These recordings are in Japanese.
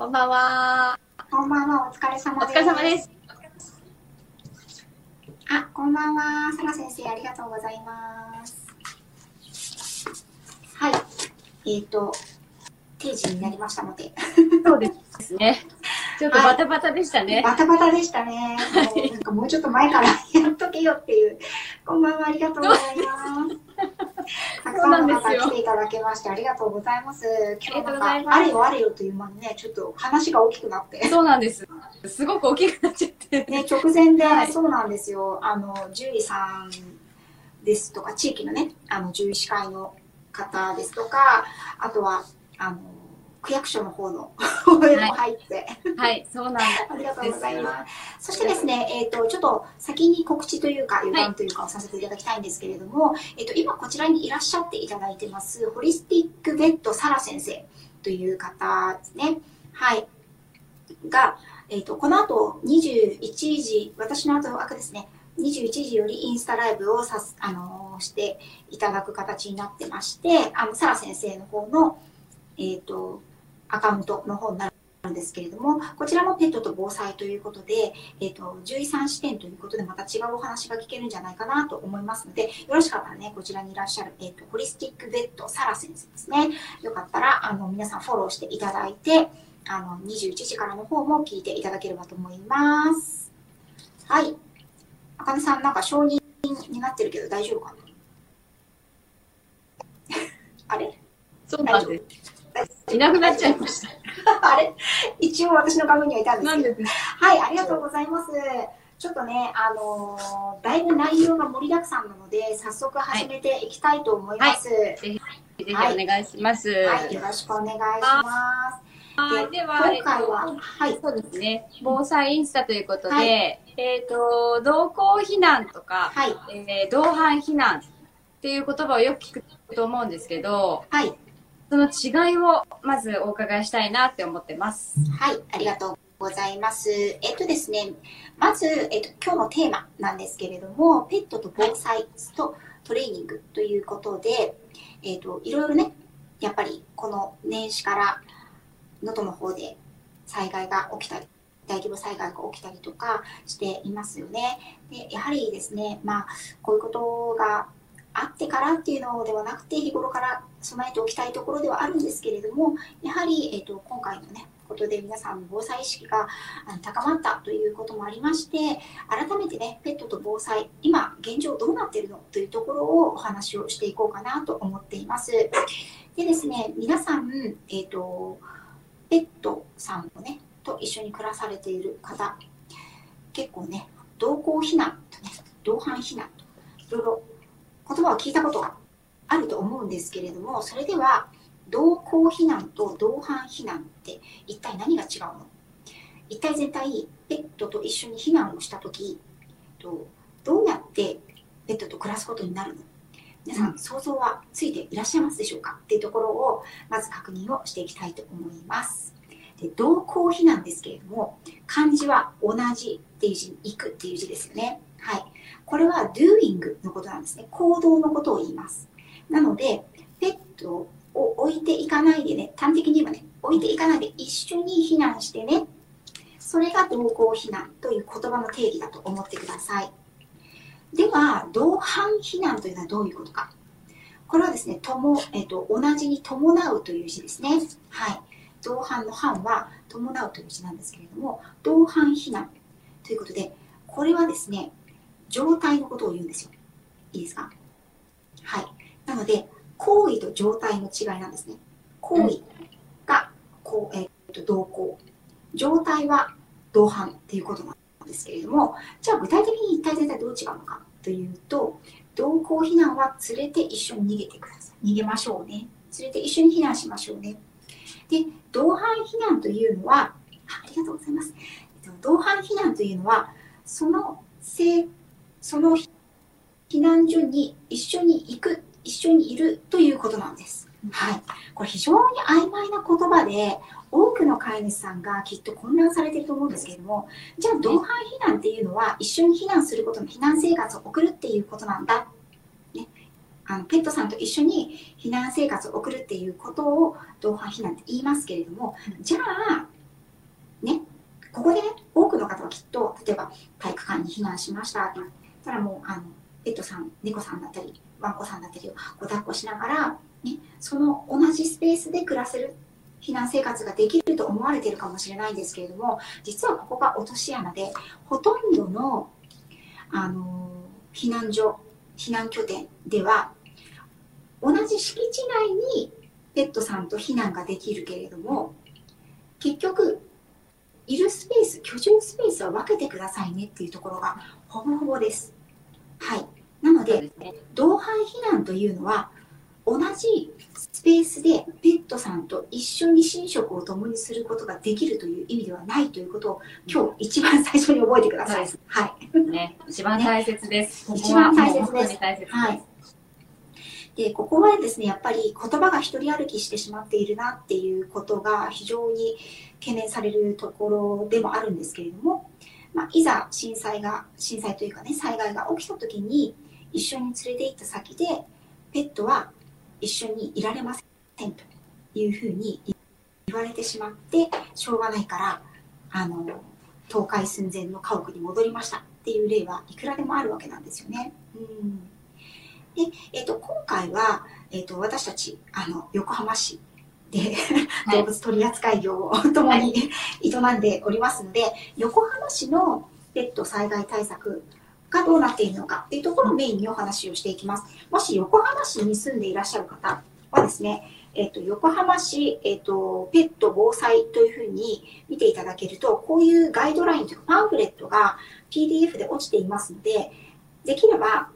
こんばんは。こんばんは、お疲れ様です。お疲れ様です。あ、こんばんは、さら先生、ありがとうございます。はい。えっ、と、定時になりましたので、そうですね。ちょっとバタバタでしたね。バタバタでしたね。もうなんかもうちょっと前からやっとけよっていう。こんばんは、ありがとうございます。たくさんの方来ていただけましてありがとうございます。今日なんか、あれよあれよという間にね、ちょっと話が大きくなって。そうなんです。すごく大きくなっちゃって。ね、直前で、はいそうなんですよ。あの、獣医さんですとか、地域のね、あの、獣医師会の方ですとか、あとは、あの、区役所の方の 方へも入って、はい、そうなんだ。ありがとうございます。そしてですね、えっ、と、ちょっと先に告知というか、予断というかをさせていただきたいんですけれども、えっ、と、今こちらにいらっしゃっていただいてます、ホリスティックベッドサラ先生という方ですね。はい。が、えっ、と、この後21時、私の後枠ですね、21時よりインスタライブをさす、あのーしていただく形になってまして、あの、サラ先生の方の、えっ、と、アカウントの方になるんですけれども、こちらもペットと防災ということで、えっ、と、獣医さん視点ということで、また違うお話が聞けるんじゃないかなと思いますので、よろしかったらね、こちらにいらっしゃる、えっ、と、ホリスティックベッドサラ先生ですね。よかったら、あの、皆さんフォローしていただいて、あの、21時からの方も聞いていただければと思います。はい。あかねさん、なんか承認になってるけど大丈夫かな？あれそうなんです。いなくなっちゃいました。あれ？一応私の画面にはいたんですけど。なんでですはい、ありがとうございます。ちょっとね、あのーだいぶ内容が盛りだくさんなので、早速始めていきたいと思います。はい、ぜひお願いします。よろしくお願いします。はい、では、今回は、はい、そうですね。防災インスタということで、はいえっ、と、同行避難とか、はい、えー同伴避難っていう言葉をよく聞くと思うんですけど、はい、その違いをまずお伺いしたいなって思ってます。はい、ありがとうございます。えっとですね、まず、えっと、今日のテーマなんですけれども、ペットと防災とトレーニングということで、えっと、いろいろね、やっぱりこの年始から能登の方で災害が起きたり、大規模災害が起きたりとかしていますよね。でやはりですね、まあ、こういうことがあってからっていうのではなくて、日頃から備えておきたいところではあるんですけれども、やはり、えっと、今回のね、ことで皆さんの防災意識があの高まったということもありまして、改めてね、ペットと防災、今現状どうなってるのというところをお話をしていこうかなと思っています。でですね、皆さん、えっ、と、ペットさんもね、と一緒に暮らされている方、結構ね、同行避難とね、同伴避難と、いろいろ言葉を聞いたことがあると思うんですけれども、それでは、同行避難と同伴避難って一体何が違うの？一体全体ペットと一緒に避難をした時とどうやってペットと暮らすことになるの？皆さん想像はついていらっしゃいますでしょうか？っていうところをまず確認をしていきたいと思います。で同行避難ですけれども漢字は同じっていう字に行くっていう字ですよね。はいこれは doing のことなんですね行動のことを言いますなのでペットを置いていかないでね、端的に言えばね、置いていかないで一緒に避難してね、それが同行避難という言葉の定義だと思ってください。では、同伴避難というのはどういうことか。これはですね、とも、えっ、と、同じに伴うという字ですね。はい。同伴の伴は伴うという字なんですけれども、同伴避難ということで、これはですね、状態のことを言うんですよ。いいですか？はい。なので、行為と状態の違いなんですね。行為がこう、えー、と同行、状態は同伴っていうことなんですけれども、じゃあ具体的に一体全体どう違うのかというと、同行避難は連れて一緒に逃げてください。逃げましょうね。連れて一緒に避難しましょうね。で、同伴避難というのは、ありがとうございます。同伴避難というのは、そのせその避難所に一緒に行く一緒にいるということなんです。はい。これ非常に曖昧な言葉で、多くの飼い主さんがきっと混乱されていると思うんですけれども、じゃあ同伴避難っていうのは一緒に避難することの避難生活を送るっていうことなんだ。ね。あの、ペットさんと一緒に避難生活を送るっていうことを同伴避難って言いますけれども、じゃあ、ねここで、多くの方はきっと、例えば体育館に避難しましたってたらもう、あの、ペットさん、猫さんだったり、ワンコさんだったりをご抱っこしながら、ね、その同じスペースで暮らせる避難生活ができると思われているかもしれないんですけれども、実はここが落とし穴で、ほとんどの、あの、避難所、避難拠点では、同じ敷地内にペットさんと避難ができるけれども、結局、いるスペース、居住スペースは分けてくださいねっていうところがほぼほぼです。はい。なので、でね、同伴避難というのは、同じスペースでペットさんと一緒に寝食を共にすることができるという意味ではないということを今日一番最初に覚えてください。はい。ね、一番大切です。ね、一番大切です。はい。で、ここはですね、やっぱり言葉が一人歩きしてしまっているなっていうことが非常に懸念されるところでもあるんですけれども、まあ、いざ震災が、震災というかね、災害が起きた時に一緒に連れて行った先で、ペットは一緒にいられませんというふうに言われてしまって、しょうがないから、あの、倒壊寸前の家屋に戻りましたっていう例はいくらでもあるわけなんですよね。うんで、え、ー、と、今回は、えっ、ー、と、私たち、あの、横浜市で動物取扱業を共に営んでおりますので、横浜市のペット災害対策がどうなっているのかっていうところをメインにお話をしていきます。もし横浜市に住んでいらっしゃる方はですね、えっと、横浜市、えっと、ペット防災というふうに見ていただけると、こういうガイドラインというかパンフレットが PDF で落ちていますので、できれば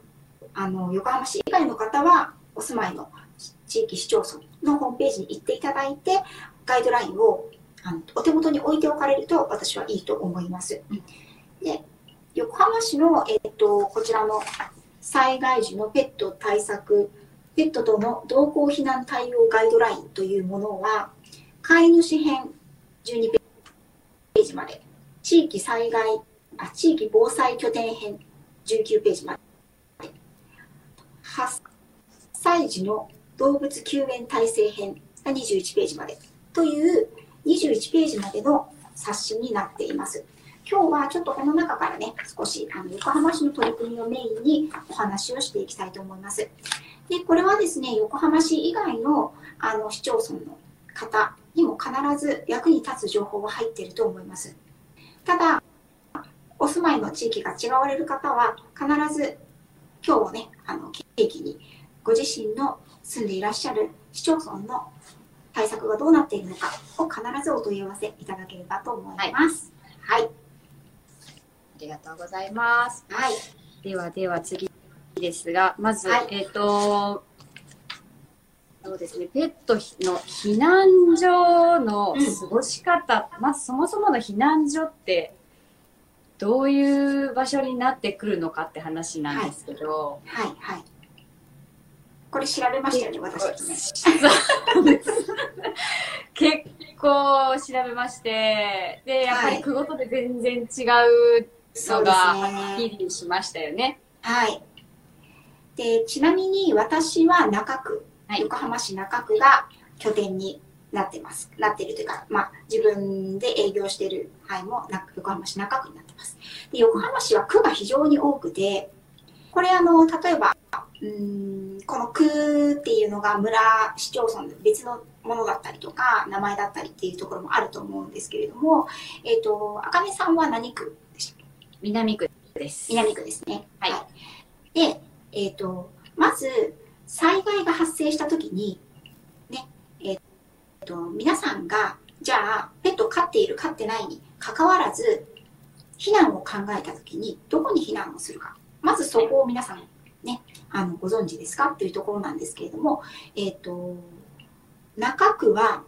あの横浜市以外の方はお住まいの地域市町村のホームページに行っていただいてガイドラインをあのお手元に置いておかれると私はいいと思います。で横浜市の、えっと、こちらの災害時のペット対策ペットとの同行避難対応ガイドラインというものは飼い主編12ページまで地域災害あ地域防災拠点編19ページまで8歳児の動物救援体制編が21ページまでという21ページまでの冊子になっています。今日はちょっとこの中からね、少しあの横浜市の取り組みをメインにお話をしていきたいと思います。で、これはですね、横浜市以外のあの市町村の方にも必ず役に立つ情報が入っていると思います。ただ、お住まいの地域が違われる方は必ず今日ね、あの、契機にご自身の住んでいらっしゃる市町村の対策がどうなっているのかを必ずお問い合わせいただければと思います。はい。はい、ありがとうございます。はい。ではでは次ですが、まず、はい、えっ、ー、と、そうですね、ペットの避難所の過ごし方、うん、まずそもそもの避難所ってどういう場所になってくるのかって話なんですけど。はい、はい、はい。これ調べましたよね、私ね。結構調べまして、で、やっぱり区ごとで全然違うのがはっきりしましたよね。はい。で、ちなみに私は中区、はい、横浜市中区が拠点になってます。なっているというか、まあ、自分で営業している範囲も横浜市中区になってます。で横浜市は区が非常に多くて、これあの、例えば、うんこの区っていうのが村、市町村で別のものだったりとか、名前だったりっていうところもあると思うんですけれども、えっ、ー、と、あかねさんは何区でした南区です。南区ですね。はい。はい、で、えっ、ー、と、まず、災害が発生したときに、と、皆さんが、じゃあ、ペット飼っている、飼ってないに関わらず、避難を考えたときに、どこに避難をするか。まずそこを皆さん、ね、あの、ご存知ですか？というところなんですけれども、えっ、ー、と、中区は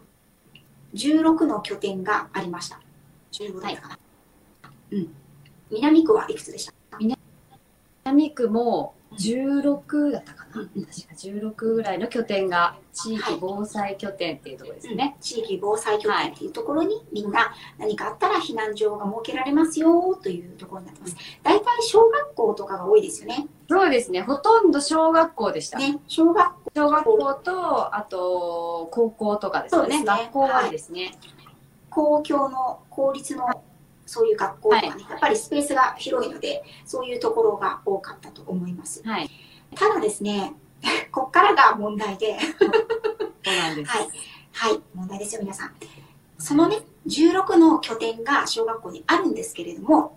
16の拠点がありました。15だったかな。はい、うん。南区はいくつでした？南区も16だったかな、うん、確か16ぐらいの拠点が地域防災拠点っていうところですね、はいうん、地域防災拠点っていうところに、みんな何かあったら避難所が設けられますよというところになってます。大体小学校とかが多いですよね。そうですね。ほとんど小学校でした。ね。小学校。小学校とあと高校とかですね、ね、学校はですね、はい、公共の公立のそういう学校とかね、はい、やっぱりスペースが広いので、そういうところが多かったと思います。はい、ただですね、こっからが問題でそうなんです。はい。はい、問題ですよ、皆さん。そのね、16の拠点が小学校にあるんですけれども、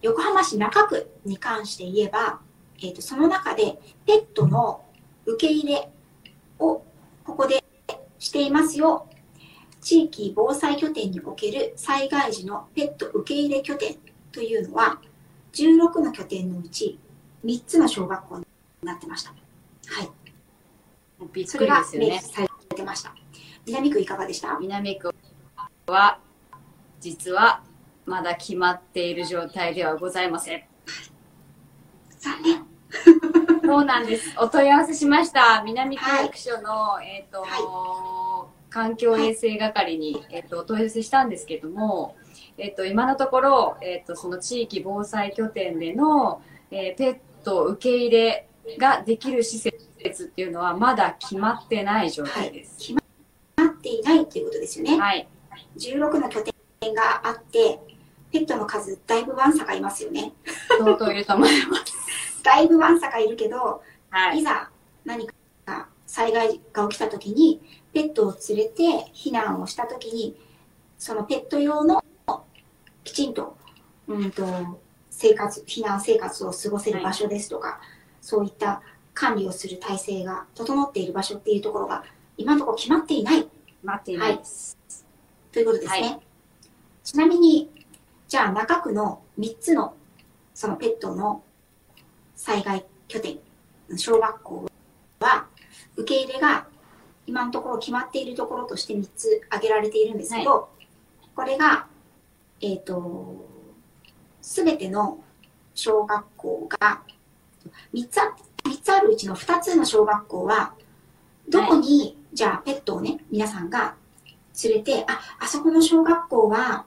横浜市中区に関して言えば、えーと、その中でペットの受け入れをここでしていますよ。地域防災拠点における災害時のペット受け入れ拠点というのは、16の拠点のうち3つの小学校になってました。はい。びっくりですよね。されてました。南区いかがでした？南区は、実はまだ決まっている状態ではございません。残念。そうなんです。お問い合わせしました。南区役所の、はい、えっ、ー、と、はい、環境衛生係に、えっ、ー、と、お問い合わせしたんですけども、えっ、ー、と、今のところ、えっ、と、その地域防災拠点での、えペット受け入れができる施設っていうのはまだ決まってない状態です。決まっていないっていうことですよね。はい。16の拠点があって、ペットの数、だいぶワンサがいますよね。相当いると思います。だいぶワンサがいるけど、はい、いざ何か災害が起きた時に、ペットを連れて避難をした時に、そのペット用のきちんと、うんと、生活、避難生活を過ごせる場所ですとか、はい、そういった管理をする体制が整っている場所っていうところが、今のところ決まっていない。決まっていないです。はい、ということですね。はい、ちなみに、じゃあ中区の3つのそのペットの災害拠点、小学校は受け入れが今のところ決まっているところとして3つ挙げられているんですけど、はい、これが、えっ、ー、と、すべての小学校が3つあ、3つあるうちの2つの小学校は、どこに、はい、じゃあペットをね、皆さんが連れて、あ、あそこの小学校は、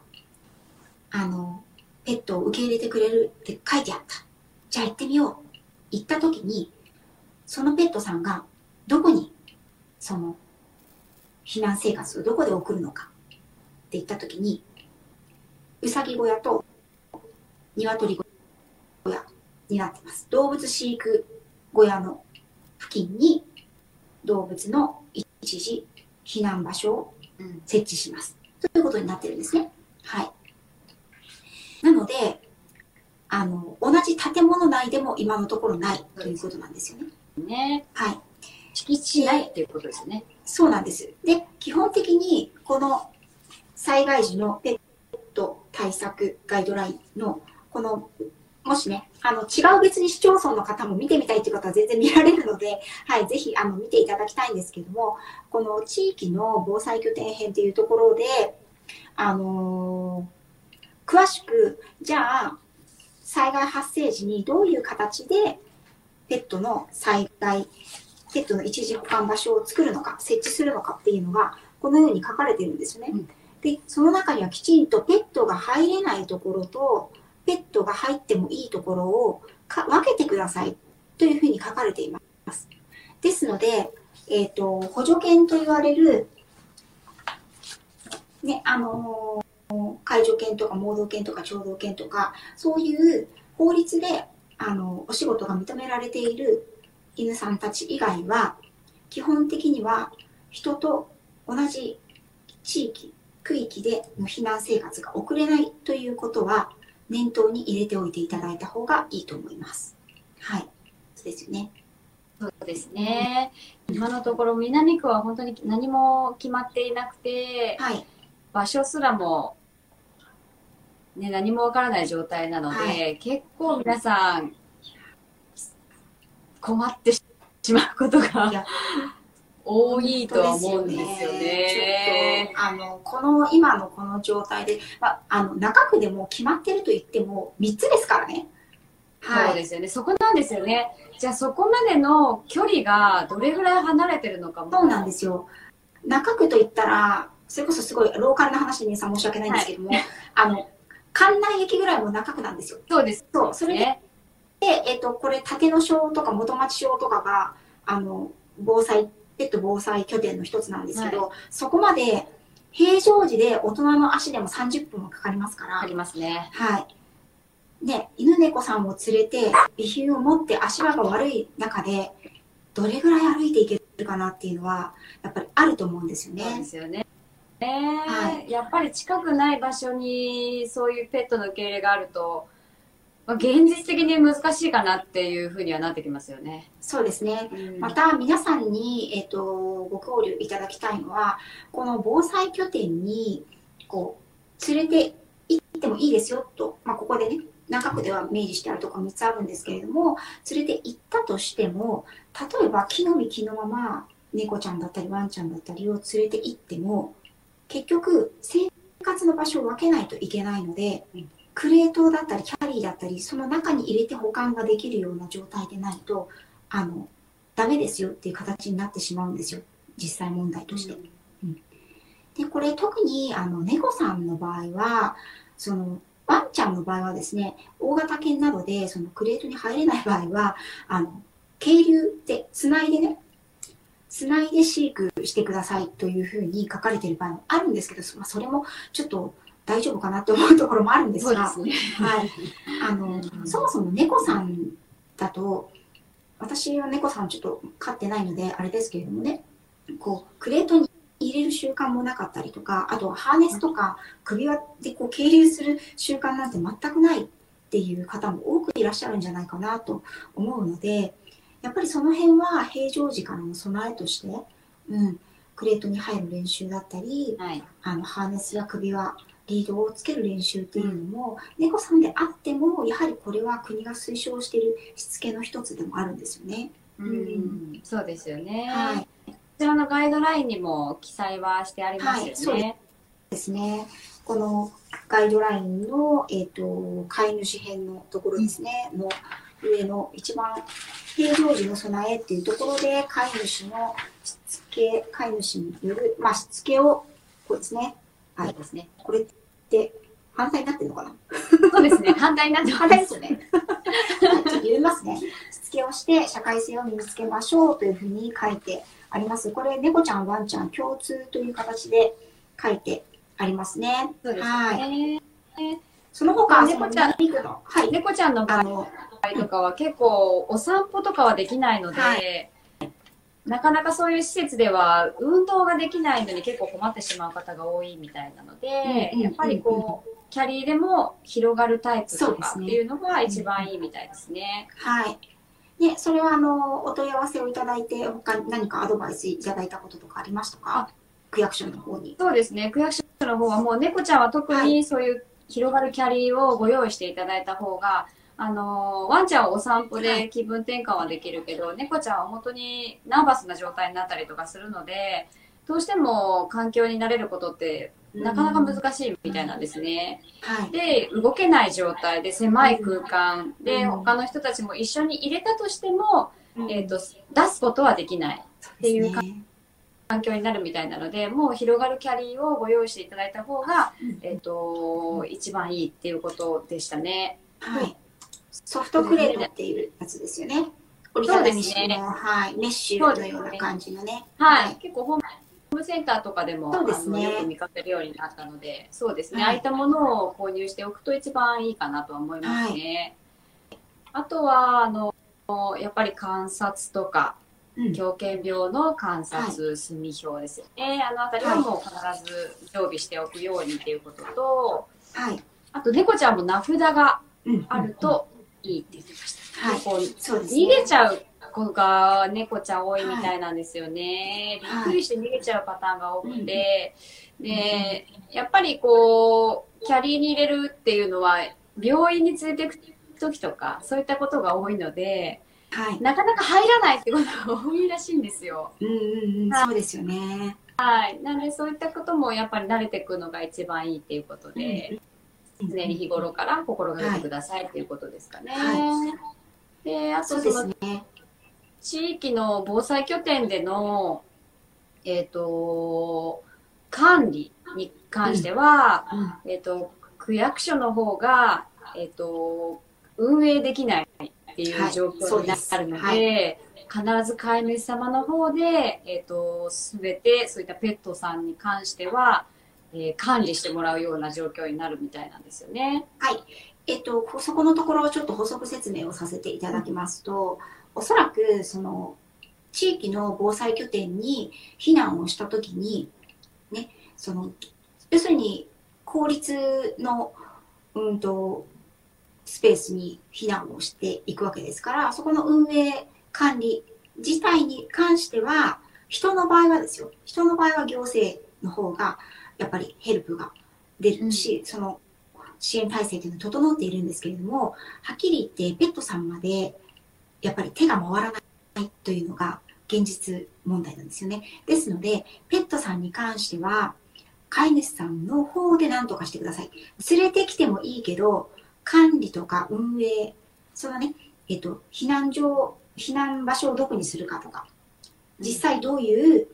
あの、ペットを受け入れてくれるって書いてあった。じゃあ行ってみよう。行った時に、そのペットさんがどこに、その、避難生活をどこで送るのかって言った時に、うさぎ小屋と鶏小屋になってます。動物飼育小屋の付近に動物の一時避難場所を設置します。ということになってるんですね。はい。なので、あの、同じ建物内でも今のところないということなんですよね。ね。はい。敷地内っていうことですね。そうなんです。で、基本的にこの災害時のペット対策ガイドラインのこのもしね、あの、違う別に市町村の方も見てみたいという方は全然見られるので、はい、ぜひ、あの、見ていただきたいんですけども、この地域の防災拠点編というところで、あの詳しく、じゃあ、災害発生時にどういう形でペットの災害、ペットの一時保管場所を作るのか、設置するのかっていうのが、このように書かれてるんですよね。うん、で、その中にはきちんとペットが入れないところと、ペットが入ってもいいところを分けてくださいというふうに書かれています。ですので、えっ、ー、と、補助犬と言われる、ね、あの介助犬とか盲導犬とか聴導犬とか、そういう法律で、あの、お仕事が認められている犬さんたち以外は、基本的には人と同じ地域、区域での避難生活が送れないということは、念頭に入れておいていただいた方がいいと思います。はい。そうですよね。そうですね。今のところ南区は本当に何も決まっていなくて、はい、場所すらもね、何もわからない状態なので、はい、結構皆さん、困ってしまうことが多いと思うんですよね。ちょっと、あの、この、今のこの状態で、まあ、あの、中区でも決まってると言っても3つですからね。はい。そうですよね。そこなんですよね。じゃあそこまでの距離がどれぐらい離れてるのかも。そうなんですよ。中区と言ったら、それこそすごいローカルな話で皆さん申し訳ないんですけども、はい、あの、関内駅ぐらいも中区なんですよ。そうです。そう、それで、で、えっ、ー、と、これ、立野小とか元町小とかが、あの、防災、ペット防災拠点の一つなんですけど、はい、そこまで、平常時で大人の足でも30分はかかりますから。ありますね。はい。ね、犬猫さんを連れて、備品を持って足場が悪い中で、どれぐらい歩いていけるかなっていうのは、やっぱりあると思うんですよそうでね。すよね。えーはやっぱり近くない場所にそういうペットの受け入れがあると、まあ、現実的に難しいかなっていうふうにはなってきますよね。そうですね。うんまた皆さんに、えっとご交流いただきたいのはこの防災拠点にこう連れて行ってもいいですよと、まあ、ここでね中区では明示してあるところ3つあるんですけれども連れて行ったとしても例えば木の実木のまま猫ちゃんだったりワンちゃんだったりを連れて行っても結局生活の場所を分けないといけないので、うんクレートだったりキャリーだったりその中に入れて保管ができるような状態でないとあのダメですよっていう形になってしまうんですよ。実際問題として。でこれ特にあの猫さんの場合はそのワンちゃんの場合はですね大型犬などでそのクレートに入れない場合はあの渓流でつないでねつないで飼育してくださいというふうに書かれている場合もあるんですけど、まあ、それもちょっと大丈夫かなと思うところもあるんですがすね。はい、あのそもそも猫さんだと私は猫さんちょっと飼ってないのであれですけれどもねこうクレートに入れる習慣もなかったりとかあとはハーネスとか首輪でこう係留する習慣なんて全くないっていう方も多くいらっしゃるんじゃないかなと思うのでやっぱりその辺は平常時からの備えとして、うん、クレートに入る練習だったりはい。あのハーネスや首輪リードをつける練習っていうのも、猫さんであってもやはりこれは国が推奨しているしつけの一つでもあるんですよね。うん、そうですよね。はい、こちらのガイドラインにも記載はしてありますはいそうよね。ですね。このガイドラインの、えっと飼い主編のところですね、の上の一番平常時の備えっていうところで飼い主のしつけ飼い主による、まあ、しつけをこうですね、はいですね。これって反対になってるのかな？そうですね。反対になって反対ですよね。はいちょっと読みますね。しつけをして社会性を身につけましょうというふうに書いてあります。これ、猫ちゃん、ワンちゃん共通という形で書いてありますね。そうですはい。ね。その他、猫ちゃんはい。猫ちゃんの場合とかは結構お散歩とかはできないので、はなかなかそういう施設では運動ができないのに結構困ってしまう方が多いみたいなので、うんうんやっぱりこう、キャリーでも広がるタイプとかっていうのが一番いいみたいですね。はい。で、それは、あの、お問い合わせをいただいて、他に何かアドバイスいただいたこととかありましたか？区役所の方に。そうですね。区役所の方はもう猫ちゃんは特にそういう広がるキャリーをご用意していただいた方が、あのワンちゃんはお散歩はで気分転換はできるけど、猫ちゃんは本当にナーバスな状態になったりとかするので、どうしても環境に慣れることってなかなか難しいみたいなんですね。はい。で、動けない状態で狭い空間でうん他の人たちも一緒に入れたとしても、えっ、と、出すことはできない。っていうか、環境になるみたいなので、もう広がるキャリーをご用意していただいた方が、うんえっ、と、一番いいっていうことでしたね。はい。ソフトクレートっていうやつですよね。折りたたみ式の、はい、メッシュのような感じのね。はい。結構ホームセンターとかでもそうですねよく見かけるようになったので、そうですね、はいああいったものを購入しておくと一番いいかなとは思いますね。あとは、あの、やっぱり観察とか、うん狂犬病の観察、墨表ですよね。あのあたりはもう必ず常備しておくようにっていうことと、はい。あと猫ちゃんも名札がうんある。といいって言ってました。はいこうそうですね。逃げちゃう子が猫ちゃん多いみたいなんですよね。はいびっくりして逃げちゃうパターンが多くて、で、やっぱりこう、キャリーに入れるっていうのは、病院に連れてく時とか、そういったことが多いので、はい。なかなか入らないってことが多いらしいんですよ。うんうんうん、そうですよね。はい。なので、そういったこともやっぱり慣れていくのが一番いいっていうことで、常に日頃から心がけてくださいっていうことですかね。はで、あとそのすね。地域の防災拠点での、えっ、と、管理に関しては、うん。えっ、と、区役所の方が、えっ、と、運営できないっていうはい。状況になるので、で必ず飼い主様の方で、えっ、と、すべてそういったペットさんに関しては、えー管理してもらうような状況になるみたいなんですよね。はい。えっと、そこのところをちょっと補足説明をさせていただきますと、おそらく、その、地域の防災拠点に避難をしたときに、ね、その、要するに、公立の、うんと、スペースに避難をしていくわけですから、そこの運営管理自体に関しては、人の場合はですよ、人の場合は行政の方が、やっぱりヘルプが出るし、その支援体制というのは整っているんですけれども、はっきり言ってペットさんまでやっぱり手が回らないというのが現実問題なんですよね。ですので、ペットさんに関しては、飼い主さんの方で何とかしてください。連れてきてもいいけど、管理とか運営、そのね、えっと、避難所、避難場所をどこにするかとか、実際どういう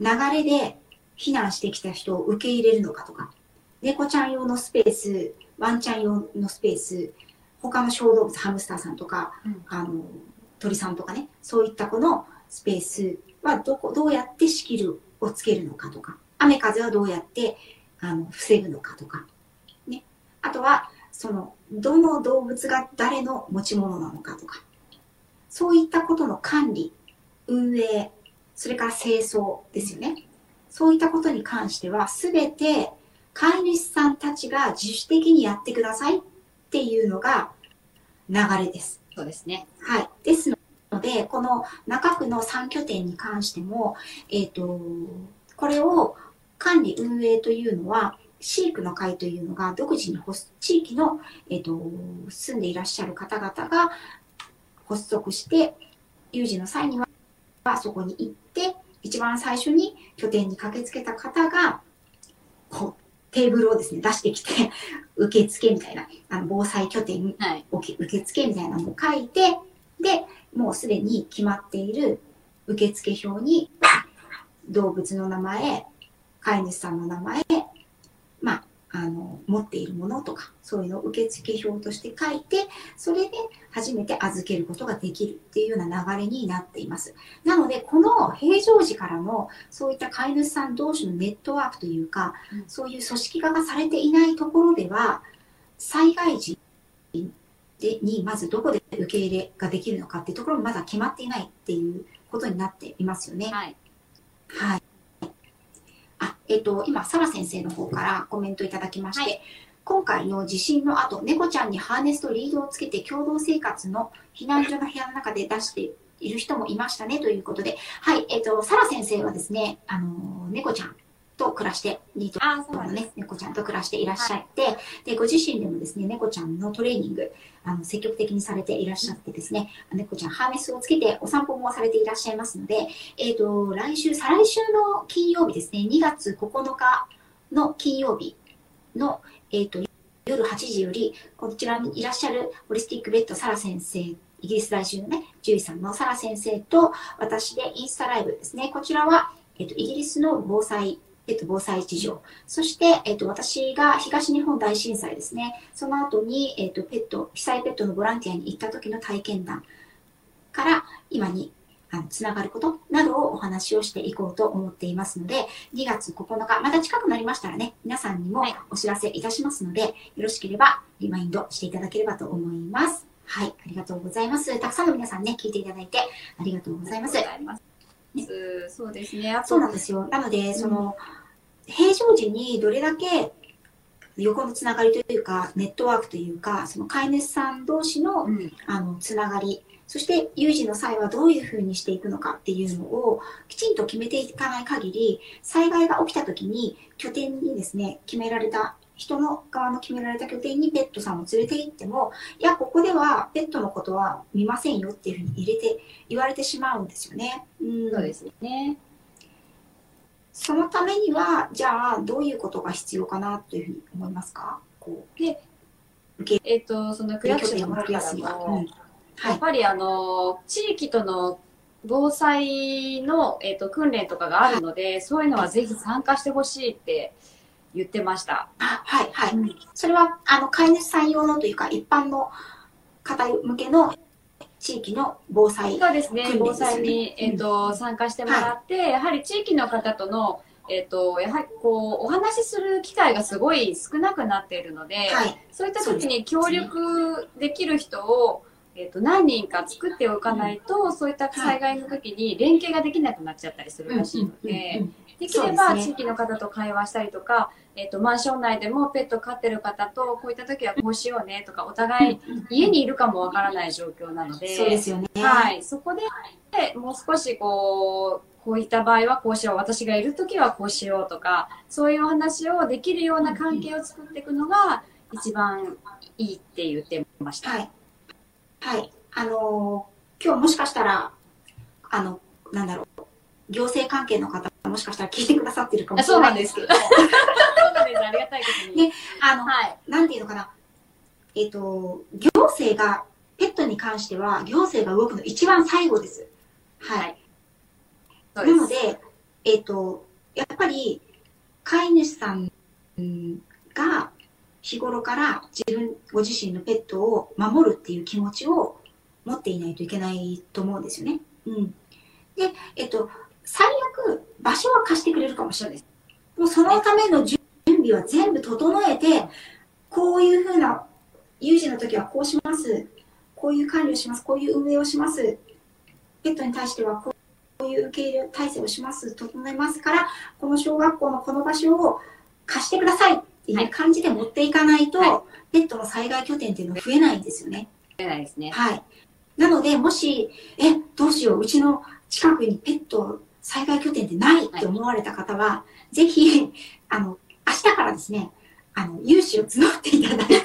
流れで避難してきた人を受け入れるのかとか、猫ちゃん用のスペース、ワンちゃん用のスペース、他の小動物、ハムスターさんとか、うん。あの、鳥さんとかね、そういったこのスペースはどこ、どうやって仕切るをつけるのかとか、雨風はどうやって、あの、防ぐのかとか、ね。あとは、その、どの動物が誰の持ち物なのかとか、そういったことの管理、運営、それから清掃ですよね。そういったことに関しては、すべて飼い主さんたちが自主的にやってくださいっていうのが流れです。そうですね。はい。ですので、この中区の3拠点に関しても、えっ、と、これを管理運営というのは、飼育の会というのが独自に地域の、えっと住んでいらっしゃる方々が発足して、有事の際にはそこに行って、一番最初に拠点に駆けつけた方が、こうテーブルをですね、出してきて、受付みたいな、あの防災拠点はい。受付みたいなのを書いて、で、もうすでに決まっている受付表に、動物の名前、飼い主さんの名前、まあ、あの、持っているものとか、そういうのを受付表として書いて、それで初めて預けることができるっていうような流れになっています。なので、この平常時からの、そういった飼い主さん同士のネットワークというか、うんそういう組織化がされていないところでは、災害時でにまずどこで受け入れができるのかっていうところもまだ決まっていないっていうことになっていますよね。はい。はい。あ、えっ、と、今、サラ先生の方からコメントいただきまして、は今回の地震の後、猫ちゃんにハーネスとリードをつけて共同生活の避難所の部屋の中で出している人もいましたねということで、はい、えっ、と、サラ先生はですね、あの、猫ちゃんと暮らして、リードああ、そうの。ね、猫ちゃんと暮らしていらっしゃって、で、ご自身でもですね、猫ちゃんのトレーニング、あの、積極的にされていらっしゃってですね、猫ちゃんハーネスをつけてお散歩もされていらっしゃいますので、えっ、と、来週、再来週の金曜日ですね、2月9日の金曜日の、えっ、と、夜8時より、こちらにいらっしゃるホリスティックベッドサラ先生、イギリス在住のね、獣医さんのサラ先生と、私でインスタライブですね、こちらは、えっ、と、イギリスの防災、えっと、防災事情。そして、えっと、私が東日本大震災ですね。その後に、えっと、ペット、被災ペットのボランティアに行った時の体験談から、今に、あの、つながることなどをお話をしていこうと思っていますので、2月9日、また近くなりましたらね、皆さんにもはいお知らせいたしますので、よろしければリマインドしていただければと思います。はい、ありがとうございます。たくさんの皆さんね、聞いていただいてありがとうございます。そうですね。そうなんですよ。なので、その、平常時にどれだけ横のつながりというか、ネットワークというか、その飼い主さん同士のうん。あのつながり、そして有事の際はどういうふうにしていくのかっていうのをきちんと決めていかない限り、災害が起きた時に拠点にですね、決められた、人の側の決められた拠点にペットさんを連れて行っても、いや、ここではペットのことは見ませんよっていうふうに入れて、言われてしまうんですよね。うんそうですね。そのためには、じゃあ、どういうことが必要かなというふうに思いますか？こえっ、と、その区う、役所の方から。も、うんはい。やっぱりあの、地域との防災の、えっと訓練とかがあるので、そういうのはぜひ参加してほしいって言ってました。あはい、はい。うんそれは、あの、飼い主さん用のというか、一般の方向けの地域の防災。そうですね防災に、えっと参加してもらって、やはり地域の方とのえっ、と、やはりこう、お話しする機会がすごい少なくなっているので、はい。そういった時に協力できる人を、えっ、と、何人か作っておかないと、そういった災害の時に連携ができなくなっちゃったりするらしいので、うんうんできれば地域の方と会話したりとか、えっ、と、マンション内でもペット飼ってる方と、こういった時はこうしようねとか、お互い家にいるかもわからない状況なので、そうですよね。はい、そこでもう少しこう、こういった場合はこうしよう、私がいる時はこうしようとか、そういうお話をできるような関係を作っていくのが一番いいって言ってました。はい。はい。あのー今日もしかしたら、あの、なんだろう、行政関係の方もしかしたら聞いてくださってるかもしれないんですけど、そうなんです。ありがたいことに。ねあの、はい。なんていうのかな、えっ、と、行政が、ペットに関しては、行政が動くの一番最後です。はい。はいなので、えっ、と、やっぱり、飼い主さんが日頃から自分、ご自身のペットを守るっていう気持ちを持っていないといけないと思うんですよね。うん。で、えっ、と、最悪、場所は貸してくれるかもしれないです。もうそのための準備は全部整えて、こういうふうな、有事の時はこうします。こういう管理をします。こういう運営をします。ペットに対してはこういう受け入れ体制をします、整えますから、この小学校のこの場所を貸してくださいっていう感じで持っていかないと、はペットの災害拠点っていうのは増えないんですよね。出ないですね。はい。なので、もし、え、どうしよう、うちの近くにペット災害拠点ってないって思われた方は、ぜひ、あの、明日からですね、あの、融資を募っていただいて、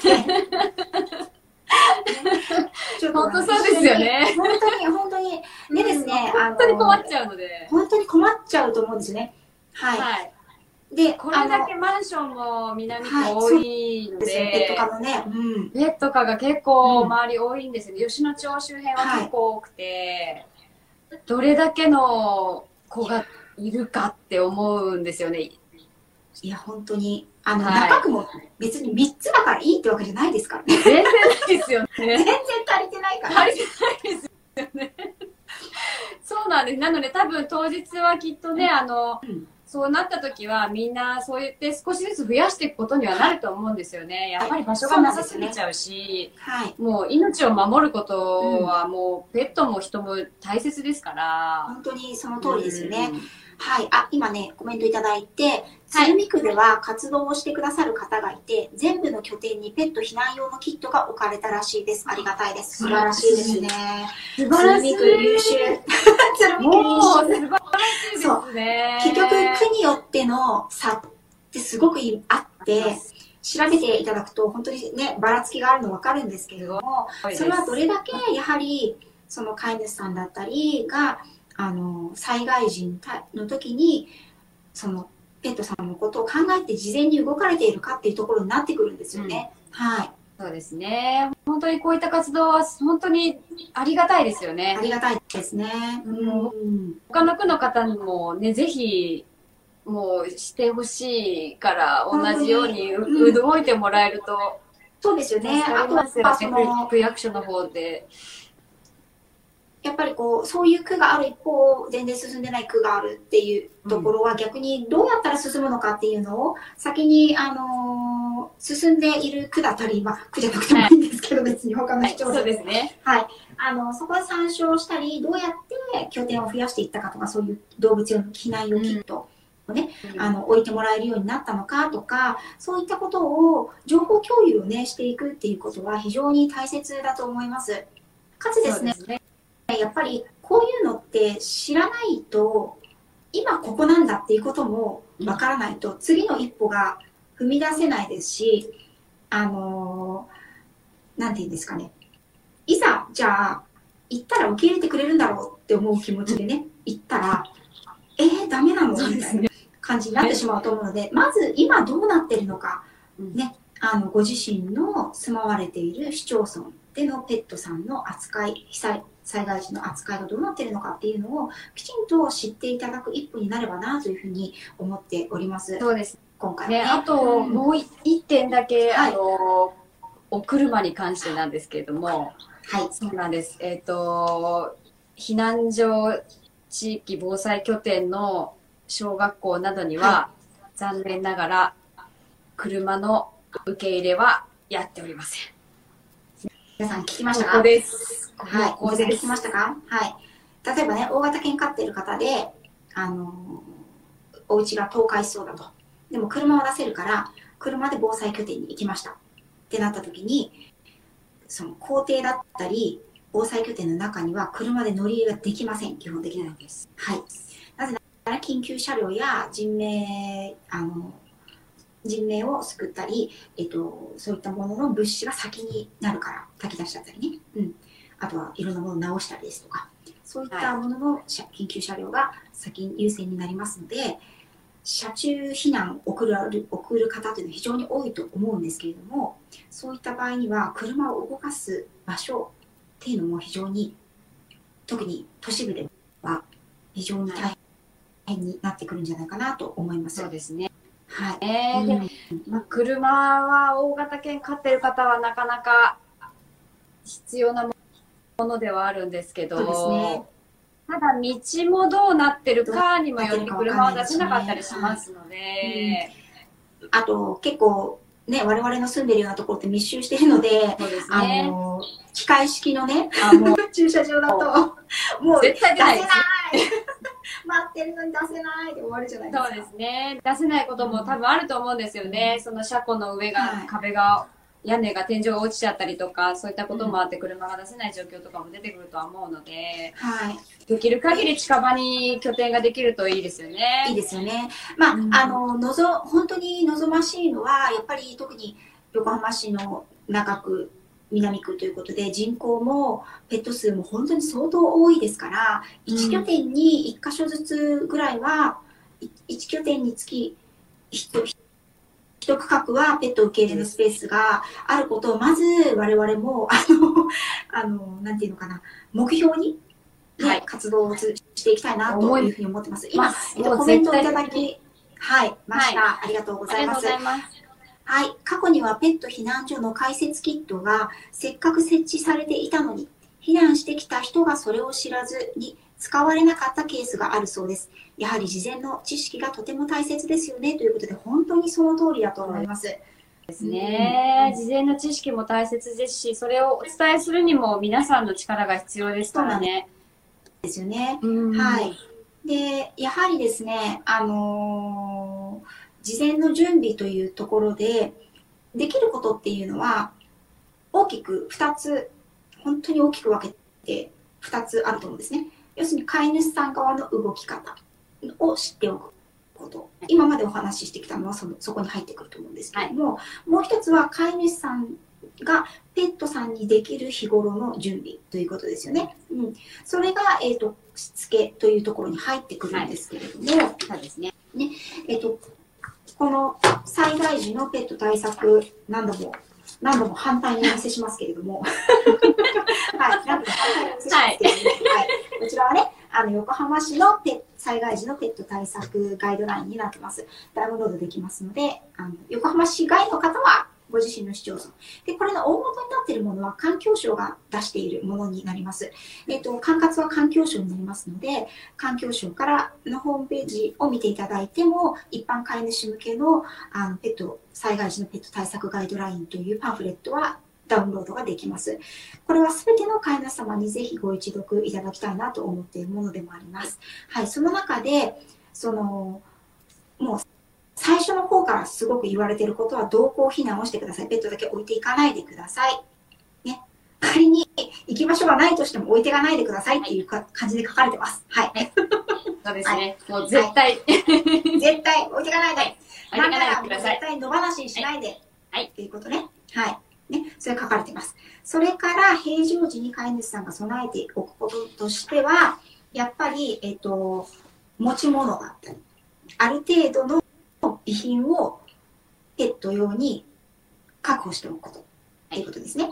ちょっと本当そうですよね。本当に、本当に、でですね、本当に困っちゃうので。本当に困っちゃうと思うんですよね。はい。はい。で、これだけマンションも南区多いのですね、ペッでト、科のね、うん。ペット科が結構周り多いんですよね。吉野町周辺は結構多くて、どれだけの子がいるかって思うんですよね。いや、本当に、あの、はい中区も別に3つだからいいってわけじゃないですからね。全然ないですよ全ね。然足りてないから。足りてないですよね。そうなんです。なので多分当日はきっとね、あの、うんそうなった時はみんなそう言って少しずつ増やしていくことにはなると思うんですよね。やっぱり場所がなさすぎちゃうし、はい。もう命を守ることはもうペットも人も大切ですから。本当にその通りですよね。うん。はい。あ、今ね、コメントいただいて、鶴見区では活動をしてくださる方がいて、全部の拠点にペット避難用のキットが置かれたらしいです。ありがたいです。素晴らしいですね。素晴らしい。鶴見区優秀。鶴見区優もう素秀。晴らしいですね。結局、区によっての差ってすごくあって、調べていただくと本当にね、ばらつきがあるの分かるんですけれども、それはどれだけやはりその飼い主さんだったりがあの災害時の時にそのペットさんのことを考えて事前に動かれているかっていうところになってくるんですよね。はい。そうですね。本当にこういった活動は本当にありがたいですよねあ。りがたいですね。うんうん。他の区の方にもね、ぜひ、もうしてほしいから、同じようにううん動いてもらえると、そうですよね。あとはそのね、区役所の方で。やっぱりこう、そういう区がある一方、全然進んでない区があるっていうところは逆にどうやったら進むのかっていうのを先に、あのー進んでいる区だったり、まあ、区じゃなくてもいいんですけど、別に他のはい、市町村そうですね。はい。あの、そこは参照したり、どうやって拠点を増やしていったかとか、そういう動物用の避難用キットをね、あの、置いてもらえるようになったのかとか、そういったことを、情報共有をね、していくっていうことは非常に大切だと思います。かつですね、ね。やっぱりこういうのって知らないと今ここなんだっていうこともわからないと次の一歩が踏み出せないですしあのーなんて言うんですかね。いざじゃあ行ったら受け入れてくれるんだろうって思う気持ちでね行ったらえー、ダメなの？みたいな。感じになってしまうと思うのでまず今どうなってるのかうん。ねあのご自身の住まわれている市町村でのペットさんの扱い被災災害時の扱いがどうなっているのかっていうのをきちんと知っていただく一歩になればなというふうに思っておりますそうですね。今回はね。あと、うんもう一点だけ、はいあの、お車に関してなんですけれども、はいそうなんです。えっ、と、避難所地域防災拠点の小学校などには、残念ながら車の受け入れはやっておりません。皆さん聞きましたか？ここです。はい。ここです皆さん聞き。ましたか？はい。例えばね、大型犬飼ってる方で、あのーお家が倒壊しそうだと。でも車を出せるから、車で防災拠点に行きました。ってなった時に、その校庭だったり、防災拠点の中には車で乗り入れができません、基本的には。です。はい。なぜなら緊急車両や人命、あの、人命を救ったり、えっと、そういったものの物資が先になるから、炊き出しだったりね。うん。あとはいろんなものを直したりですとか、そういったものの車緊急車両が先に優先になりますので、車中避難を送る送る方というのは非常に多いと思うんですけれども、そういった場合には車を動かす場所っていうのも非常に、特に都市部では非常に大変になってくるんじゃないかなと思います。そうですね。はい。えーでうん。まあ、車は大型犬飼ってる方はなかなか必要なものではあるんですけど、そうですね。ただ道もどうなってるかにもよって車は出せなかったりしますので、あと結構ね、我々の住んでるようなところって密集しているので、そうですあね。の、機械式のね、駐車場だと、もう出絶対出せない待ってるのに出せないで終わるじゃないですか。そうですね。出せないことも多分あると思うんですよね。その車庫の上が、はい壁が、屋根が天井が落ちちゃったりとか、そういったこともあって車が出せない状況とかも出てくるとは思うので、はい。できる限り近場に拠点ができるといいですよね。いいですよね。まあ、うんあの、のぞ、本当に望ましいのは、やっぱり特に横浜市の中区、南区ということで、人口もペット数も本当に相当多いですから、うん1拠点に1箇所ずつぐらいは、1拠点につき1、一区画はペット受け入れのスペースがあることを、まず我々も、あの、あの、なんていうのかな、目標に、ねはい活動をしていきたいなというふうに思ってます。今、えっと、コメントをいただき、はい、ました。ありがとうございますありがとうご。ざいます。はい、過去にはペット避難所の開設キットがせっかく設置されていたのに、避難してきた人がそれを知らずに使われなかったケースがあるそうです。やはり事前の知識がとても大切ですよねということで、本当にその通りだと思います。ですね。事前の知識も大切ですし、それをお伝えするにも皆さんの力が必要ですからね。ですよね。うんはい。で、やはりですね、あのー事前の準備というところで、できることっていうのは、大きく2つ、本当に大きく分けて2つあると思うんですね。要するに飼い主さん側の動き方を知っておくこと。今までお話ししてきたのはそのそこに入ってくると思うんですけれども、もう一つは飼い主さんがペットさんにできる日頃の準備ということですよね。うん、それが、えっ、と、しつけというところに入ってくるんですけれども、そうですね。えっ、と、この災害時のペット対策、何度も、何度も反対にお見せしますけれども、はい、何度も反対にお見せしますけれども、はい、こちらはね、あの、横浜市のペ災害時のペット対策ガイドラインになってます。ダウンロードできますので、あの横浜市外の方は、ご自身の市町村。で、これの大元になっているものは環境省が出しているものになります。えっ、と、管轄は環境省になりますので、環境省からのホームページを見ていただいても、一般飼い主向けのあのペット災害時のペット対策ガイドラインというパンフレットはダウンロードができます。これはすべての飼い主様にぜひご一読いただきたいなと思っているものでもあります。はい、その中で、その、最初の方からすごく言われていることは、同行避難をしてください。ペットだけ置いていかないでください。ね。仮に行き場所がないとしても置いていかないでくださいっていうか感じで書かれてます。はい。そうですね。もう絶対、絶対置いていかないで。置いないでください絶。対野放しにしないで。はいっていうことね。はい。ね。それ書かれてます。それから、平常時に飼い主さんが備えておくこととしては、やっぱり、えっ、と、持ち物だったり、ある程度の備品をペット用に確保しておくこと。っていうことですね。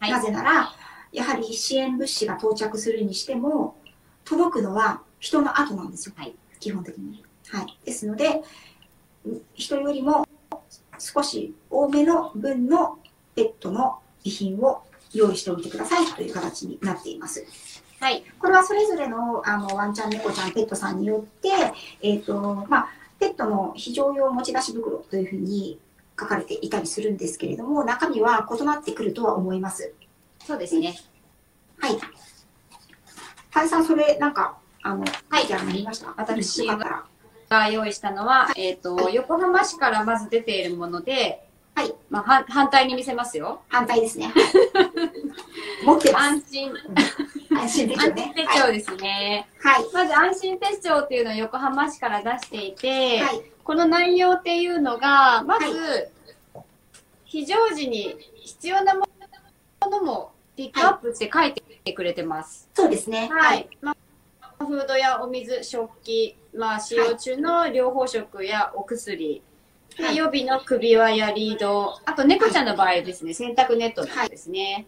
はいなぜなら、やはり支援物資が到着するにしても、届くのは人の後なんですよ。はい基本的に。はい。ですので、人よりも少し多めの分のペットの備品を用意しておいてくださいという形になっています。はい。これはそれぞれのあのワンちゃん、猫ちゃん、ペットさんによって、えっ、と、まあ、ペットの非常用持ち出し袋というふうに書かれていたりするんですけれども、中身は異なってくるとは思います。そうですね。はい。タイさん、それ、なんか、あの、はい書いてありました？私。が用意したのは、えっ、と、横浜市からまず出ているもので、はい。まあ、は反対に見せますよ。反対ですね。持ってます。安心、安心手帳安ね心。手帳ですね。はい。まず安心手帳っていうのを横浜市から出していて、はい。この内容っていうのが、まず、は非常時に必要なものもピックアップして書いてくれてます。そうですね。はい。。まあ、フードやお水、食器、まあ、使用中の療法食やお薬、ではい予備の首輪やリード、あと猫ちゃんの場合ですね、洗濯ネットですね。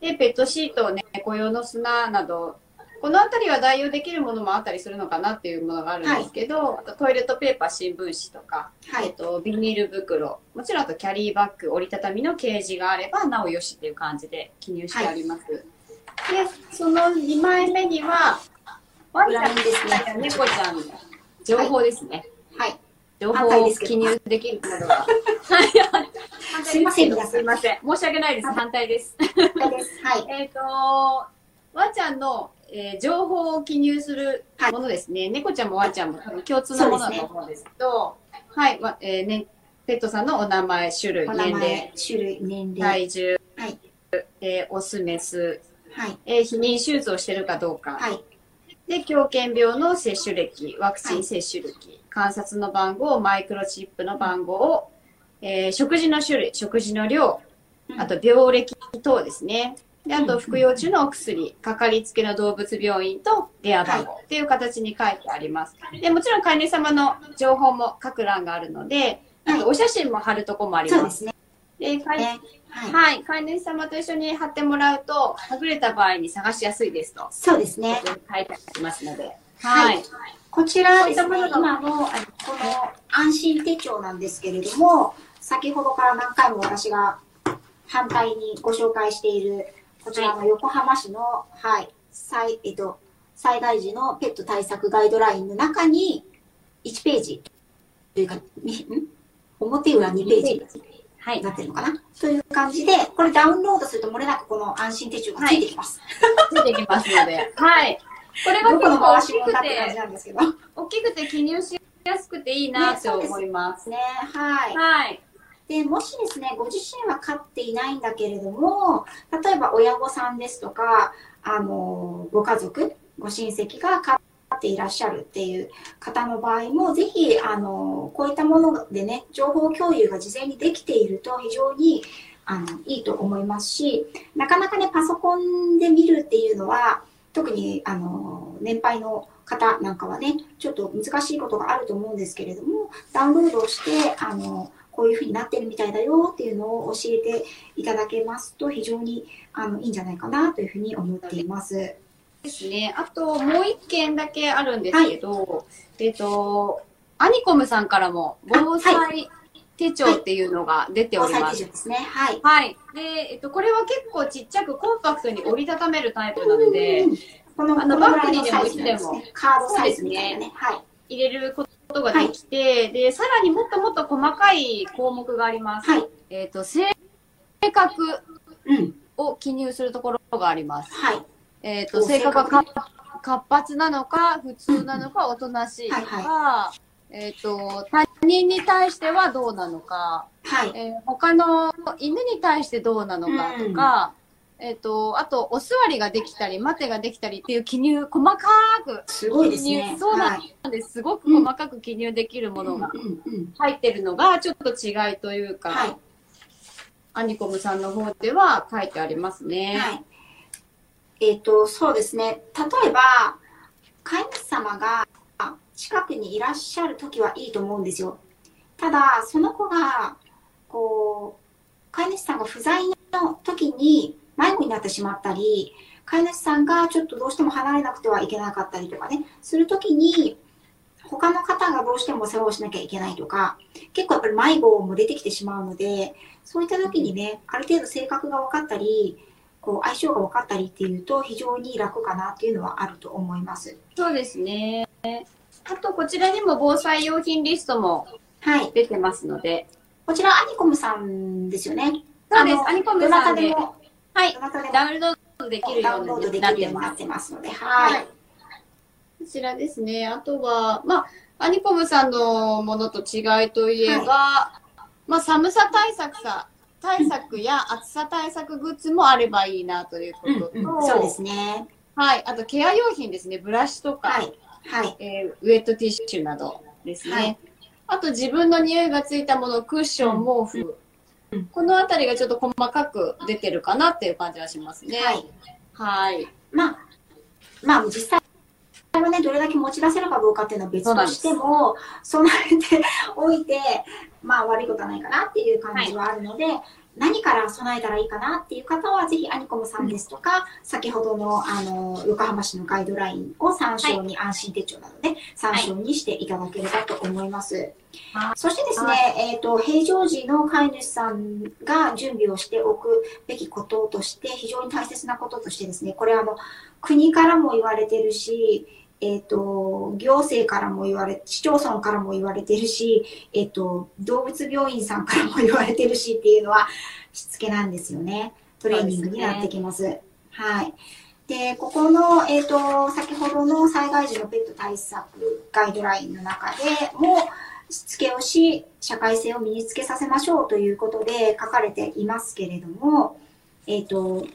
で、ペットシート、猫用の砂など、このあたりは代用できるものもあったりするのかなっていうものがあるんですけど、あとトイレットペーパー、新聞紙とか、はい。えっと、ビニール袋、もちろんあとキャリーバッグ、折りたたみのケージがあれば、なおよしっていう感じで記入してあります。で、その2枚目には、ワンちゃんですね。や猫ちゃんの情報ですね。はい。情報を記入できるものが。はいすいませんすいません。申し訳ないです。反対です。反対です。はい。えっと、ワンちゃんの、えー情報を記入するものですね。猫ちゃんもワンちゃんも共通のものだと思うんですけど、はい、わえーね、ペットさんのお名前、種類、年齢、前、種類、年齢。体重、はい。えーオス、メス、はい。えー避妊手術をしてるかどうか、はい。で、狂犬病の接種歴、ワクチン接種歴、観察の番号、マイクロチップの番号、えー食事の種類、食事の量、あと病歴等ですね。で、あと服用中のお薬、かかりつけの動物病院と電話番号っていう形に書いてあります。で、もちろん飼い主様の情報も書く欄があるので、お写真も貼るとこもありま。そうです。で、飼いねはい。はい、飼い主様と一緒に貼ってもらうと、はぐれた場合に探しやすいですと。そうですね。書いてありますので。ははいい。こちらですね、今の、この安心手帳なんですけれども、先ほどから何回も私が反対にご紹介している、こちらの横浜市の、はい、災、えっと、災害時のペット対策ガイドラインの中に、1ページ、というか、みん？表裏2ページはいに。なってるのかな？という感じで、これダウンロードすると漏れなくこの安心手帳がついてきます。ついてきますので。はい。これがどこの結構大きくて。大きくて記入しやすくていいなって思います。ね、はい。はい。で、もしですね、ご自身は飼っていないんだけれども、例えば親御さんですとか、あの、ご家族、ご親戚が飼っていらっしゃるっていう方の場合も、ぜひ、あの、こういったものでね、情報共有が事前にできていると非常にあのいいと思いますし、なかなかね、パソコンで見るっていうのは、特に、あの、年配の方なんかはね、ちょっと難しいことがあると思うんですけれども、ダウンロードをして、あの、こういうふうになってるみたいだよっていうのを教えていただけますと非常にあのいいんじゃないかなというふうに思っています。ですね。あと、もう一件だけあるんですけど、えっと、アニコムさんからも防災手帳っていうのが出ております。手帳ですね。はい。はい。で、えっと、これは結構ちっちゃくコンパクトに折りたためるタイプなので、うんこのあのバッグにでもいつでね。カードサイズみたいなね。はい。入れることができて、で、さらにもっともっと細かい項目があります。はい。えっ、と、性格うん。を記入するところがあります。はい。えっ、と、お性格が活発なのか、普通なのか、おとなしいのか、はいえっ、と、他人に対してはどうなのか、はい。えー他の犬に対してどうなのかとか、えっ、と、あと、お座りができたり、待てができたりっていう記入、細かくすごいです記ね入、。そうなんはい。です。すごく細かく記入できるものがうんうんうん。入ってるのが、ちょっと違いというか、はい。アニコムさんの方では書いてありますね。はい。えっ、と、そうですね。例えば、飼い主様があ近くにいらっしゃるときはいいと思うんですよ。ただ、その子が、こう、飼い主さんが不在の時に迷子になってしまったり、飼い主さんがちょっとどうしても離れなくてはいけなかったりとかね、するときに、他の方がどうしても世話をしなきゃいけないとか、結構やっぱり迷子も出てきてしまうので、そういった時にね、ある程度性格が分かったり、こう相性が分かったりっていうと非常に楽かなっていうのはあると思います。そうですね。あと、こちらにも防災用品リストもはい。出てますので。こちらアニコムさんですよね。そうですアニコムさんでたでも、はいダウンロードできるようになってます。ってますので、はい。はいこちらですね。あとは、まあ、アニコムさんのものと違いといえば、まあ、寒さ対策さ、対策や暑さ対策グッズもあればいいなということと、うんうんそうですね。はい。あと、ケア用品ですね。ブラシとか、はい。はい。えーウェットティッシュなどですね。はいあと、自分の匂いがついたもの、クッション、毛布。うんこのあたりがちょっと細かく出てるかなっていう感じはしますね。はい。はい。まあ、まあ、実際はね、どれだけ持ち出せるかどうかっていうのは別としても、備えておいて、まあ、悪いことはないかなっていう感じはあるので、何から備えたらいいかなっていう方は、ぜひアニコムさんですとか、先ほどの、あの、横浜市のガイドラインを参照に、安心手帳などで参照にしていただければと思います。はい。そしてですね、はえっ、と、平常時の飼い主さんが準備をしておくべきこととして、非常に大切なこととしてですね、これあの、国からも言われてるし、えっ、と、行政からも言われ、市町村からも言われてるし、えっ、と、動物病院さんからも言われてるしっていうのは、しつけなんですよね。トレーニングになってきます。はい。で、ここの、えっ、と、先ほどの災害時のペット対策ガイドラインの中でも、しつけをし、社会性を身につけさせましょうということで書かれていますけれども、えっ、と、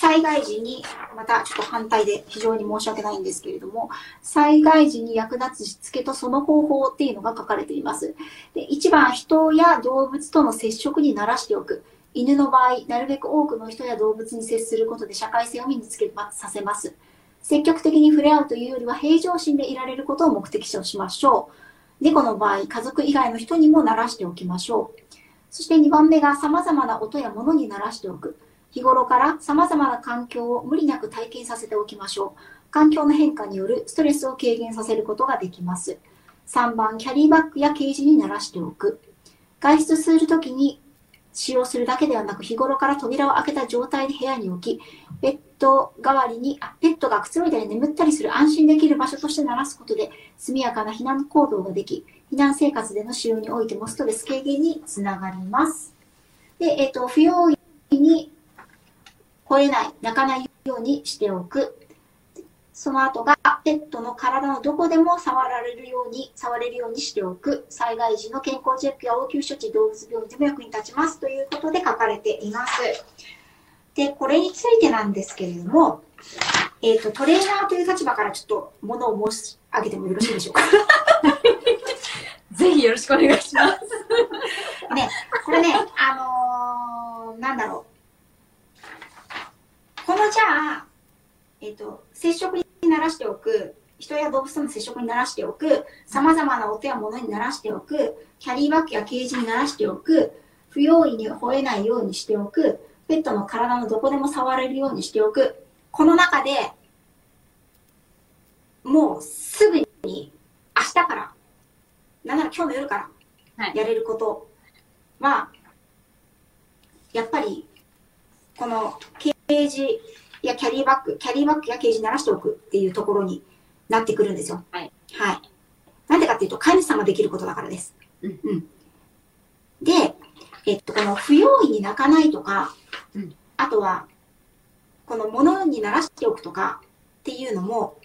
災害時に、またちょっと反対で非常に申し訳ないんですけれども、災害時に役立つしつけとその方法っていうのが書かれています。で一番、人や動物との接触に慣らしておく。犬の場合、なるべく多くの人や動物に接することで社会性を身につけさせます。積極的に触れ合うというよりは平常心でいられることを目的としましょう。猫の場合、家族以外の人にも慣らしておきましょう。そして2番目が様々な音や物に慣らしておく。日頃から様々な環境を無理なく体験させておきましょう。環境の変化によるストレスを軽減させることができます。3番、キャリーバッグやケージに慣らしておく。外出するときに使用するだけではなく、日頃から扉を開けた状態で部屋に置き、ペット代わりに、あペットがくつろいだり眠ったりする安心できる場所として慣らすことで、速やかな避難行動ができ、避難生活での使用においてもストレス軽減につながります。で、えっ、と、不用意に吠えない、泣かないようにしておく。その後が、ペットの体のどこでも触られるように、触れるようにしておく。災害時の健康チェックや応急処置、動物病院でも役に立ちます。ということで書かれています。で、これについてなんですけれども、えっ、と、トレーナーという立場からちょっと物を申し上げてもよろしいでしょうか？ぜひよろしくお願いします。ね、これね、あのーなんだろう。このじゃあ、えっ、と、接触に慣らしておく、人や動物との接触に慣らしておく、様々な音や物に慣らしておく、キャリーバッグやケージに慣らしておく、不用意に吠えないようにしておく、ペットの体のどこでも触れるようにしておく。この中で、もうすぐに、明日から、なんなら今日の夜から、はいやれることは、やっぱり、このケージやキャリーバッグ、キャリーバッグやケージに慣らしておくっていうところになってくるんですよ。はい。はい。なんでかっていうと、飼い主さんができることだからです。うんうん。で、えっと、この不用意に泣かないとか、うんあとは、この物に慣らしておくとかっていうのも、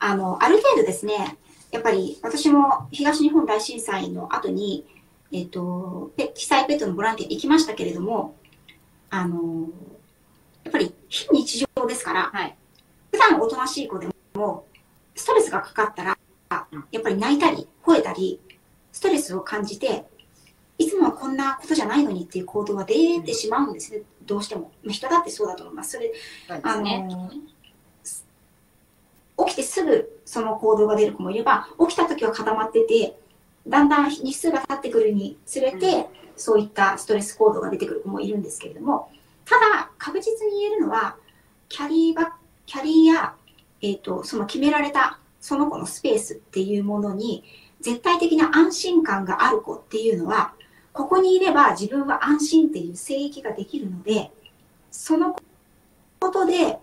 あの、ある程度ですね、やっぱり私も東日本大震災の後に、えっ、と、ペ被災ペットのボランティア行きましたけれども、あの、やっぱり非日常ですから、はい。普段おとなしい子でも、ストレスがかかったら、やっぱり泣いたり、吠えたり、ストレスを感じて、いつもはこんなことじゃないのにっていう行動が出てしまうんですね、どうしても。まあ人だってそうだと思います。それ、あ。の起きてすぐその行動が出る子もいれば、起きた時は固まってて、だんだん日数が経ってくるにつれて、そういったストレス行動が出てくる子もいるんですけれども、ただ、確実に言えるのは、キャリーバキャリーや、えっ、と、その決められたその子のスペースっていうものに、絶対的な安心感がある子っていうのは、ここにいれば自分は安心っていう聖域ができるので、そのことで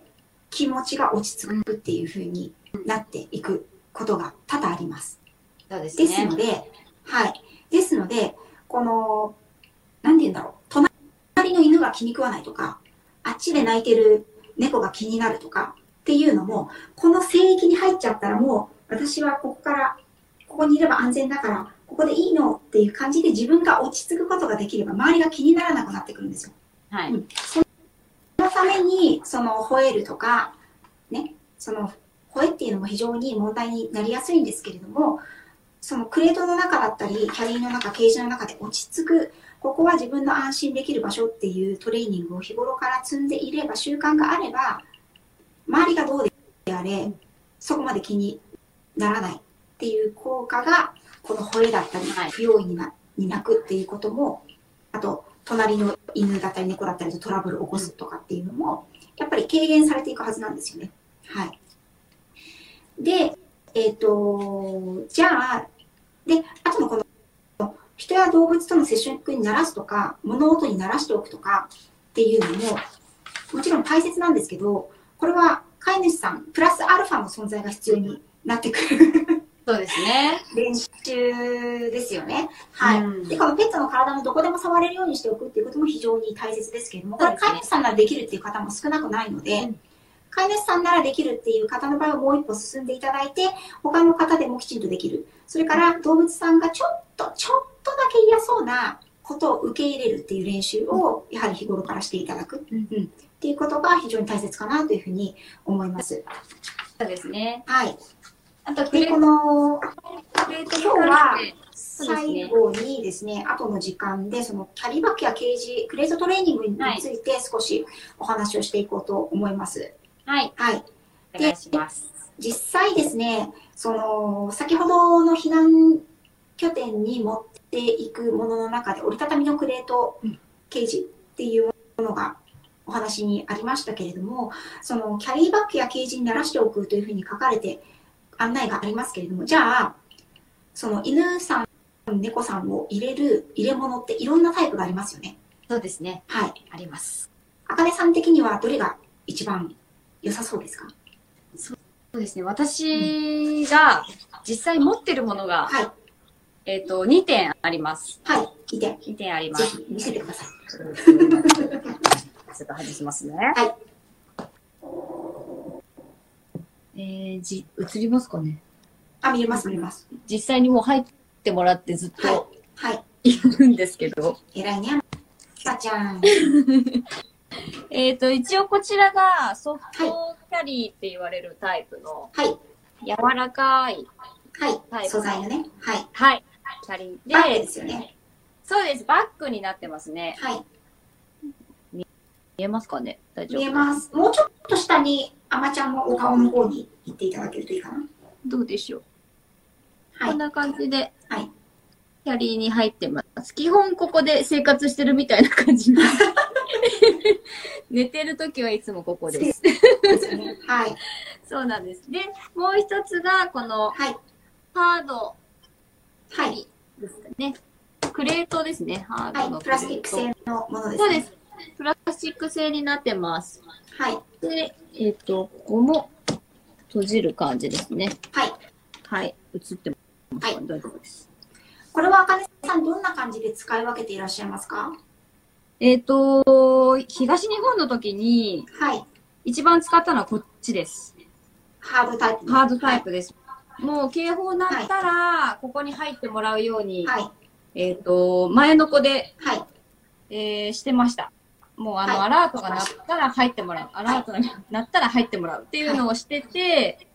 気持ちが落ち着くっていう風になっていくことが多々あります。そうですですね。ので、はい。ですので、この、なんて言うんだろう、隣の犬が気に食わないとか、あっちで泣いてる猫が気になるとかっていうのも、この聖域に入っちゃったらもう、私はここから、ここにいれば安全だから、ここでいいのっていう感じで自分が落ち着くことができれば、周りが気にならなくなってくるんですよ。はい。うんそのために、その、吠えるとか、ね、その、吠えっていうのも非常に問題になりやすいんですけれども、そのクレートの中だったり、キャリーの中、ケージの中で落ち着く、ここは自分の安心できる場所っていうトレーニングを日頃から積んでいれば、習慣があれば、周りがどうであれ、そこまで気にならないっていう効果が、この吠えだったり、はい不用意になに泣くっていうことも、あと、隣の犬だったり猫だったりとトラブルを起こすとかっていうのも、やっぱり軽減されていくはずなんですよね。はい。で、えっ、と、じゃあ、で、あとのこの、人や動物との接触に慣らすとか、物音に慣らしておくとかっていうのも、もちろん大切なんですけど、これは飼い主さん、プラスアルファの存在が必要になってくるそうですね。練習ですよね。はい。うんで、このペットの体のどこでも触れるようにしておくっていうことも非常に大切ですけれども、これ飼い主さんならできるっていう方も少なくないので、うん飼い主さんならできるっていう方の場合はもう一歩進んでいただいて、他の方でもきちんとできる。それから動物さんがちょっと、ちょっとだけ嫌そうなことを受け入れるっていう練習を、やはり日頃からしていただく。うんうんっていうことが非常に大切かなというふうに思います。そうですね。はい。あと、クで、レこの、今日はそうですね最後にですね、後の時間で、そのキャリーバッグやケージ、クレートトレーニングについて少しお話をしていこうと思います。はい。はい。お願いします。実際ですね、その、先ほどの避難拠点に持っていくものの中で、折りたたみのクレートうんケージっていうものがお話にありましたけれども、そのキャリーバッグやケージに慣らしておくというふうに書かれて案内がありますけれども、じゃあ、その犬さん、猫さんを入れる入れ物っていろんなタイプがありますよね。そうですね。はい。あります。あかねさん的にはどれが一番良さそうですか？そうですね。私が実際持ってるものが、はい。えっ、と、2点あります。はい。いて、2点あります。ぜひ見せてください。ちょっと外しますね。はい。えー、じ、映りますかね？あ、見れます、見れます。実際にもう入ってもらってずっとはい。いるんですけど。偉いね。さちゃん。えっ、と、一応こちらがソフトキャリーって言われるタイプのはい。柔らかい、は。はいい素材のね。はい。はい、キャリーで、バッグですよね。そうです、バッグになってますね。はい。見えますかね？大丈夫見えます。もうちょっと下に、あまちゃんのお顔の方に行っていただけるといいかな。どうでしょう、はい。こんな感じで、はいキャリーに入ってます。基本ここで生活してるみたいな感じで 寝てるときはいつもここです。はい。そうなんです。で、もう一つが、このはい。ハードキはい。ですかね。クレートですね。ハードはい。のプラスチック製のものです、ね。そうです。プラスチック製になってます。はい。で、えっ、と、ここも閉じる感じですね。はい。はい。映ってますか、はい大丈夫です。これはあかねさん、どんな感じで使い分けていらっしゃいますか？えっ、と、東日本の時にはい。一番使ったのはこっちです。ハードタイプの。ハードタイプです。もう警報鳴ったら、ここに入ってもらうように、はい。えっ、と、前の子で、はい。えーしてました。もうあの、はいアラートが鳴ったら入ってもらう。アラートが鳴ったら入ってもらうっていうのをしてて、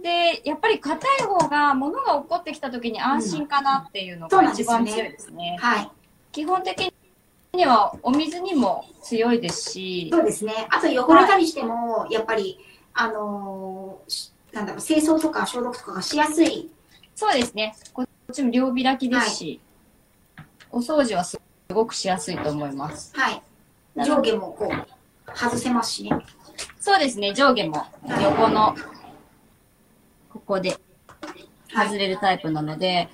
で、やっぱり硬い方が物が起こってきた時に安心かなっていうのが一なんですよね番強いですね。はい。基本的にはお水にも強いですし、そうですね。あと汚れたりしても、やっぱり、あのーしなんだろう、清掃とか消毒とかがしやすい。そうですね。こっちも両開きですし、お掃除はすごくしやすいと思います。はい。上下もこう、外せますしね。そうですね。上下も横の、ここで外れるタイプなので、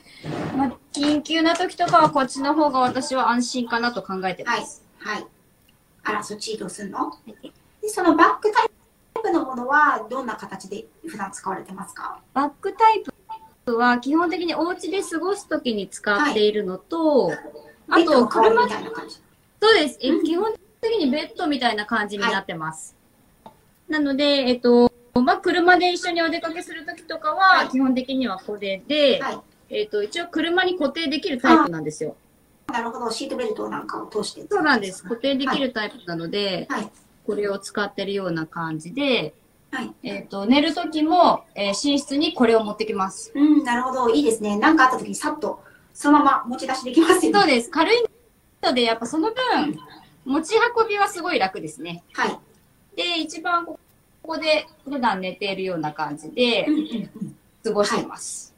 まあ、緊急な時とかはこっちの方が私は安心かなと考えてまはいす。。はい。あら、そっち移動するの？で、そのバックタものはどんな形で普段使われてますか？バックタイプは基本的にお家で過ごすときに使っているのと、あとベッドの代わり車みたいな感じ？そうです。えうん基本的にベッドみたいな感じになってます。なので、えっと、まあ、車で一緒にお出かけするときとかは、はい基本的にはこれで、はい。えっと、一応車に固定できるタイプなんですよ。なるほど。シートベルトなんかを通して。そうなんです。固定できるタイプなので、はい。これを使ってるような感じで、はい。えっと、寝るときも、えー寝室にこれを持ってきます。うん、なるほど。いいですね。なんかあった時にさっと、そのまま持ち出しできますよね。そうです。軽いので、やっぱその分、持ち運びはすごい楽ですね。はい。で、一番ここで普段寝ているような感じで。過ごしてます。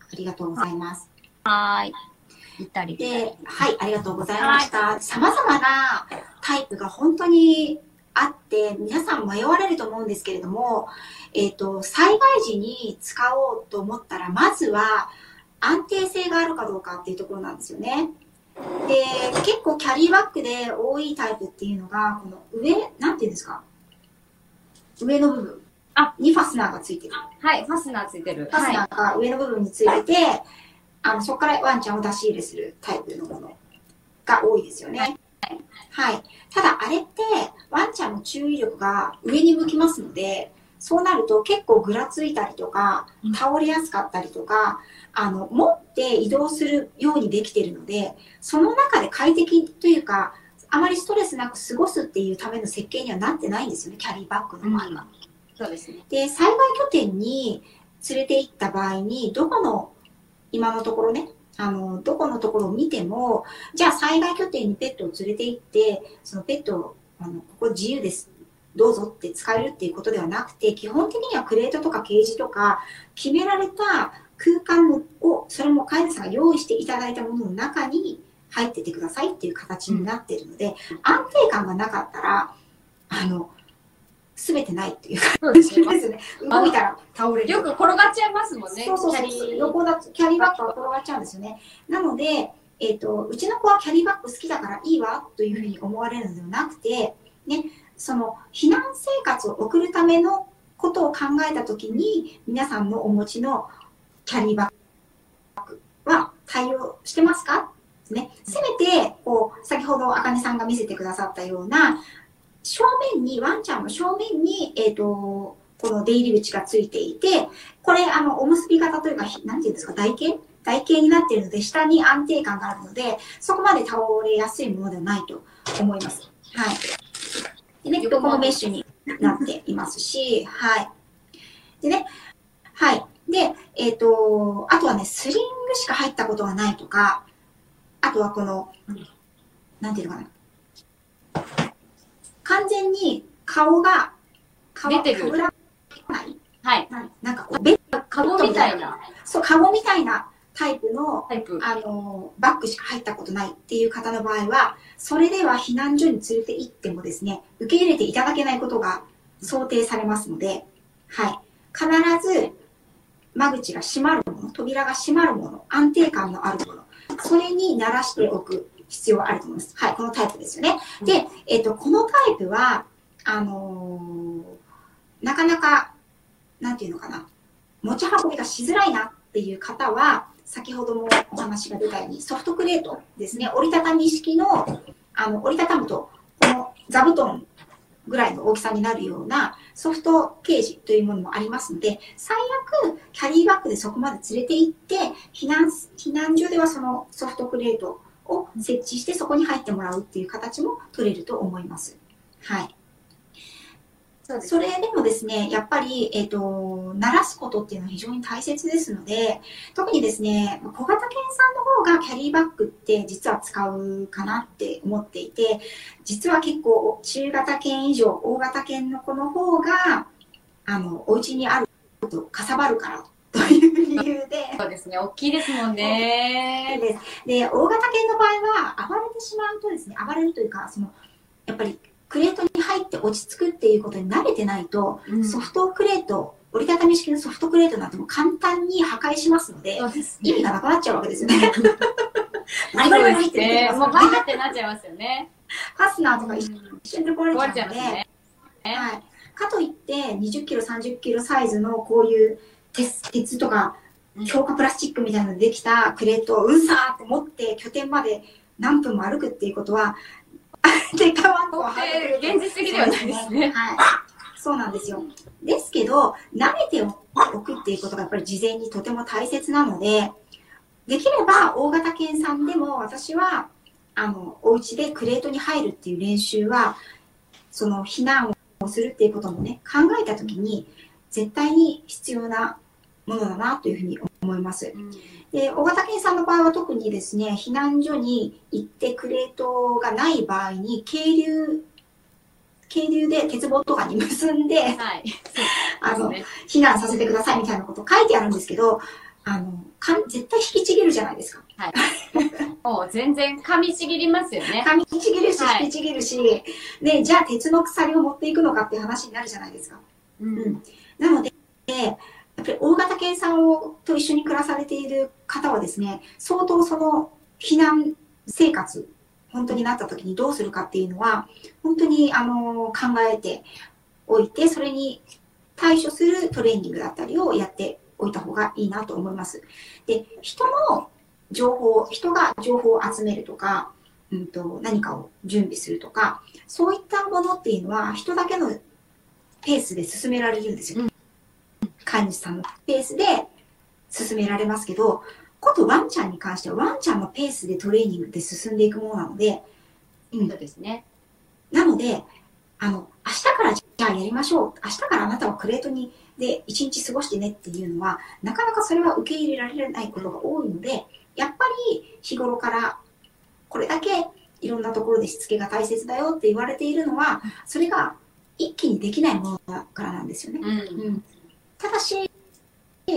ありがとうございます。はーい。行ったり来たりで、はい、ありがとうございました。様々なタイプが本当にあって、皆さん迷われると思うんですけれども、えっ、と、災害時に使おうと思ったら、まずは安定性があるかどうかっていうところなんですよね。で、結構キャリーバッグで多いタイプっていうのが、この上、なんていうんですか？上の部分あにファスナーがついてる。はい、ファスナーついてる。ファスナーが上の部分についてて、あのそこからワンちゃんを出し入れするタイプのものが多いですよね。はい。ただ、あれって、ワンちゃんの注意力が上に向きますので、そうなると結構ぐらついたりとかうん、倒れやすかったりとか、あの、持って移動するようにできているので、その中で快適というか、あまりストレスなく過ごすっていうための設計にはなってないんですよね、キャリーバッグの場合は。そうですね。で、災害拠点に連れて行った場合に、どこの、今のところね、あの、どこのところを見ても、じゃあ災害拠点にペットを連れて行って、そのペットを、あの、ここ自由です。どうぞって使えるっていうことではなくて、基本的にはクレートとかケージとか、決められた空間を、それも飼い主さんが用意していただいたものの中に入っててくださいっていう形になってるので、安定感がなかったら、あの、すべてないっていうそうです感じね。ですね。動いたら倒れる。よく転がっちゃいますもんね。そうそうそう横だとキャリーバッグが転がっちゃうんですよね。なので、えっ、と、うちの子はキャリーバッグ好きだからいいわというふうに思われるのではなくて、ね、その避難生活を送るためのことを考えたときに、皆さんのお持ちのキャリーバッグは対応してますか？ね。せめて、こう、先ほどあかねさんが見せてくださったような、正面に、ワンちゃんの正面に、えっ、と、この出入り口がついていて、これ、あの、おむすび型というか、ひなんていうんですか、台形？台形になっているので、下に安定感があるので、そこまで倒れやすいものではないと思います。はい。でね、横もメッシュになっていますし、はい。でね、はい。で、えっ、と、あとはね、スリングしか入ったことがないとか、あとはこの、なんていうのかな。完全に顔が、顔出てるかぶらないはい。なんかカゴみたいなそう、カゴみたいなタイプの、タイプ。あの、バッグしか入ったことないっていう方の場合は、それでは避難所に連れて行ってもですね、受け入れていただけないことが想定されますので、はい。必ず、間口が閉まるもの、扉が閉まるもの、安定感のあるもの、それに慣らしておく必要があると思います。はい、このタイプですよね。で、えっ、と、このタイプは、あのーなかなか、なんていうのかな、持ち運びがしづらいなっていう方は、先ほどもお話が出たように、ソフトクレートですね、折りたたみ式の、あの、折りたたむと、この座布団ぐらいの大きさになるようなソフトケージというものもありますので、最悪、キャリーバッグでそこまで連れて行って、避難、避難所ではそのソフトクレートを設置してそこに入ってもらうっていう形も取れると思います。はい。そそれでもですね、やっぱり、えっ、と、慣らすことっていうのは非常に大切ですので、特にですね、小型犬さんの方がキャリーバッグって実は使うかなって思っていて、実は結構中型犬以上、大型犬の子の方が、あの、お家にあるとかさばるからという理由で、そうですね。大きいですもんね。です。で、大型犬の場合は、暴れてしまうとですね、暴れるというか、その、やっぱり、クレートに入って落ち着くっていうことに慣れてないと、うんソフトクレート、折りたたみ式のソフトクレートなんてもう簡単に破壊しますので、です意味がなくなっちゃうわけですよね。そうですね。もうバーってなっちゃいますよね。ファスナーとか一瞬で壊れちゃうので、ね、はい。かといって、20キロ、30キロサイズのこういう鉄鉄とか、強化プラスチックみたいなのでできたクレートをうんさーって持って拠点まで何分も歩くっていうことは、現実的ではないですね。はい。そうなんですよ。ですけど、慣れておくっていうことがやっぱり事前にとても大切なので、できれば大型犬さんでも私は、あの、お家でクレートに入るっていう練習は、その避難をするっていうこともね、考えたときに、絶対に必要なものだなというふうに思います。うん、で、大型犬さんの場合は特にですね、避難所に行ってクレートがない場合に、係留、係留で鉄棒とかに結んで、はい、あの、ね、避難させてくださいみたいなこと書いてあるんですけど、あの、かん絶対引きちぎるじゃないですか。はい。もう全然噛みちぎりますよね。噛みちぎるし、引きちぎるし、で、じゃあ鉄の鎖を持っていくのかっていう話になるじゃないですか。うん。うん、なので、やっぱり大型犬さんをと一緒に暮らされている方はですね、相当その避難生活、本当になった時にどうするかっていうのは、本当にあの考えておいて、それに対処するトレーニングだったりをやっておいた方がいいなと思います。で、人の情報、人が情報を集めるとか、うんと、何かを準備するとか、そういったものっていうのは人だけのペースで進められるんですよ。飼い主さんのペースで進められますけど、ことワンちゃんに関してはワンちゃんのペースでトレーニングって進んでいくものなので、うん。そうですね。なので、あの、明日からじゃあやりましょう。明日からあなたはクレートに、で、一日過ごしてねっていうのは、なかなかそれは受け入れられないことが多いので、やっぱり日頃からこれだけいろんなところでしつけが大切だよって言われているのは、それが一気にできないものだからなんですよね。うん、うんただし、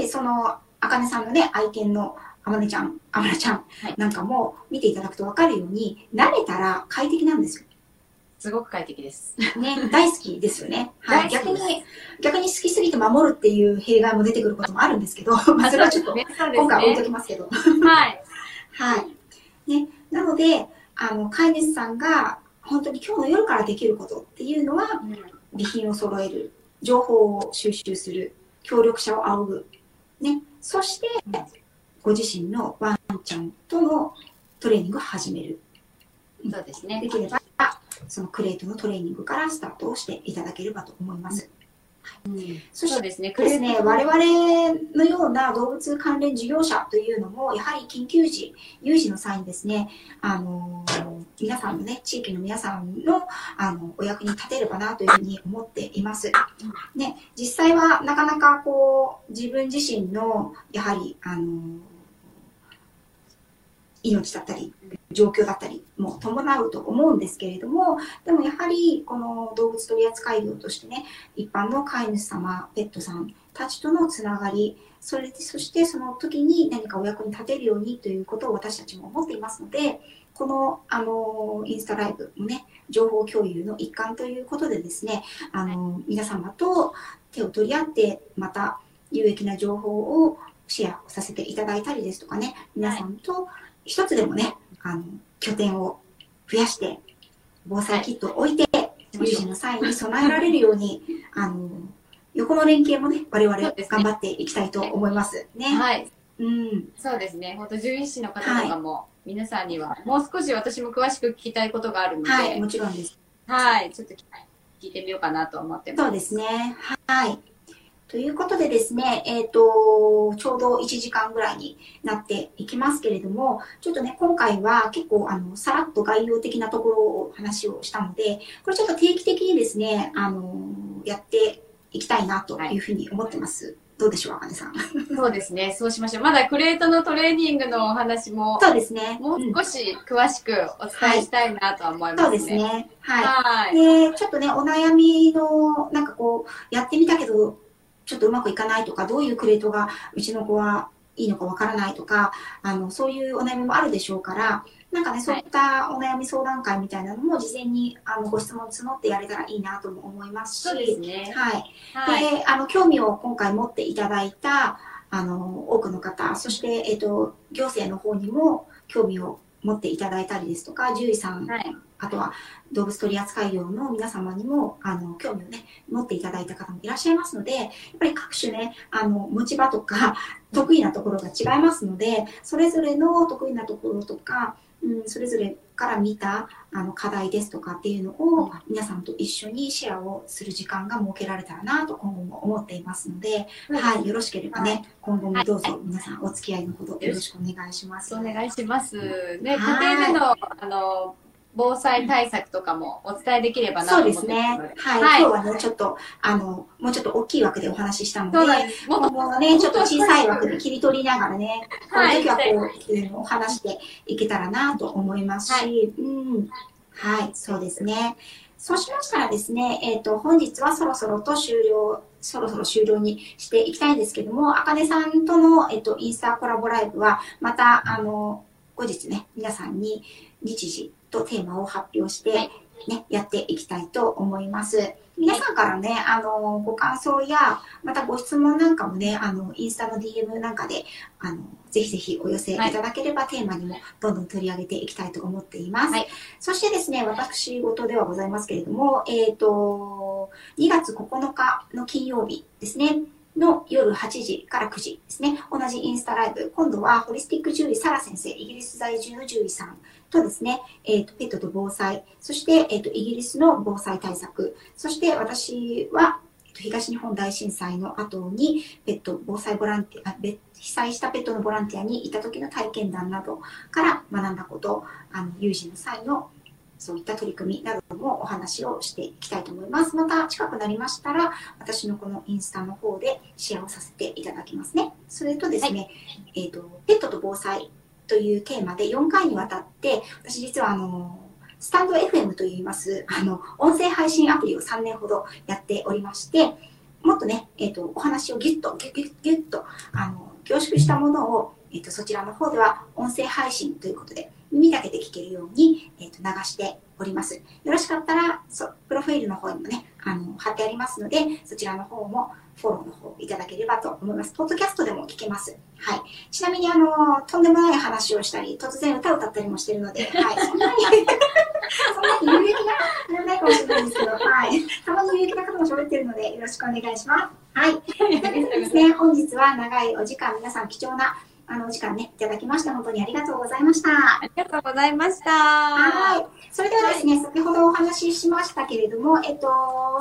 その、あかねさんのね、愛犬のあまねちゃん、あまねちゃんなんかも見ていただくと分かるように、慣れたら快適なんですよ。すごく快適です。ね、大好きですよね。はい。逆に、逆に好きすぎて守るっていう弊害も出てくることもあるんですけど、まあそれはちょっと、今回置いときますけど。はい。はい。ね、なので、あの、飼い主さんが本当に今日の夜からできることっていうのは、備品を揃える、情報を収集する、協力者を仰ぐ。ね。そして、ご自身のワンちゃんとのトレーニングを始める。そうですね。できれば、そのクレートのトレーニングからスタートをしていただければと思います。うん、そしてですね、ですね我々のような動物関連事業者というのも、やはり緊急時、有事の際にですね、あのー、皆さんのね、地域の皆さんの、あの、お役に立てればなというふうに思っています。ね、実際はなかなかこう、自分自身の、やはり、あの、命だったり、状況だったりも伴うと思うんですけれども、でもやはりこの動物取扱業としてね、一般の飼い主様、ペットさんたちとのつながり、それで、そしてその時に何かお役に立てるようにということを私たちも思っていますので、この、あの、インスタライブもね、情報共有の一環ということでですね、あの、皆様と手を取り合って、また有益な情報をシェアさせていただいたりですとかね、皆さんと一つでもね、あの、拠点を増やして、防災キットを置いて、有事の際に備えられるように、あの、横の連携もね、我々頑張っていきたいと思いますね。はい。うん。そうですね。本当獣医師の方とかも、はい、皆さんには、もう少し私も詳しく聞きたいことがあるので、はい、もちろんです。はい。ちょっと聞いてみようかなと思ってます。そうですね。はい。ということでですね、えっ、ー、と、ちょうど1時間ぐらいになっていきますけれども、ちょっとね、今回は結構、あの、さらっと概要的なところを話をしたので、これちょっと定期的にですね、あの、やっていきたいなというふうに思ってます。はいどうでしょう、あかねさん。そうですね。そうしましょう。まだクレートのトレーニングのお話も、そうですね。もう少し詳しくお伝えしたいなとは思いますね。そうですね。はい。はいで、ちょっとね、お悩みの、なんかこう、やってみたけど、ちょっとうまくいかないとか、どういうクレートがうちの子はいいのかわからないとか、あの、そういうお悩みもあるでしょうから、なんかね、そういったお悩み相談会みたいなのも事前にあのご質問募ってやれたらいいなとも思いますし、そうですね。はい。はい、で、あの、興味を今回持っていただいた、あの、多くの方、そして、えっ、と、行政の方にも興味を持っていただいたりですとか、獣医さん、はい。あとは動物取扱業の皆様にも、あの、興味をね、持っていただいた方もいらっしゃいますので、やっぱり各種ね、あの、持ち場とか、得意なところが違いますので、それぞれの得意なところとか、うん、それぞれから見たあの課題ですとかっていうのを皆さんと一緒にシェアをする時間が設けられたらなと今後も思っていますので、はい、よろしければね、今後もどうぞ皆さんお付き合いのほどよろしくお願いします。お願いします。ね、はい家庭での、あの、防災対策とかもお伝えできればなとそう思ってですね。はい。はい今日はね、ちょっと、あの、もうちょっと大きい枠でお話ししたので、そう。も今後ね、ちょっと小さい枠で切り取りながらね、このはい時はこう、いうのを話していけたらなと思いますし、はうん。はい、そうですね。そうしましたらですね、えっ、と、本日はそろそろと終了、そろそろ終了にしていきたいんですけども、あかねさんとの、えっ、と、インスタコラボライブは、また、あの、後日ね、皆さんに日時とテーマを発表して、はいね、やっていきたいと思います。皆さんからね、あの、ご感想や、またご質問なんかもね、あの、インスタの DM なんかで、あの、ぜひぜひお寄せいただければ、テーマにもどんどん取り上げていきたいと思っています。はいそしてですね、私事ではございますけれども、えっ、と、2月9日の金曜日ですね、の夜8時から9時ですね、同じインスタライブ、今度はホリスティック獣医サラ先生、イギリス在住の獣医さんとですね、えーとペットと防災、そして、えーとイギリスの防災対策、そして私は、えーと東日本大震災の後にペット防災ボランティア、べ被災したペットのボランティアにいた時の体験談などから学んだこと、あの有事の際のそういった取り組みなどもお話をしていきたいと思います。また近くなりましたら、私のこのインスタの方でシェアをさせていただきますね。それとですね、えっ、と、ペットと防災というテーマで4回にわたって、私実はあの、スタンド FM といいます、あの、音声配信アプリを3年ほどやっておりまして、もっとね、えっ、と、お話をギュッと、ギュッギュッギュッと、あの、凝縮したものを、えっ、と、そちらの方では音声配信ということで、耳だけで聞けるように、えっ、と、流しております。よろしかったら、そ、プロフィールの方にもね、あの、貼ってありますので、そちらの方もフォローの方いただければと思います。ポッドキャストでも聞けます。はい。ちなみに、あの、とんでもない話をしたり、突然歌を歌ったりもしてるので、はい。そんなに、そんなに有益な、あれはないかもしれないんですけど、はい。たまに有益な方も喋ってるので、よろしくお願いします。はい。ということでですね、本日は長いお時間、皆さん貴重な、あの、お時間ね、いただきまして、本当にありがとうございました。ありがとうございました。はい。それではですね、先ほどお話ししましたけれども、えっと、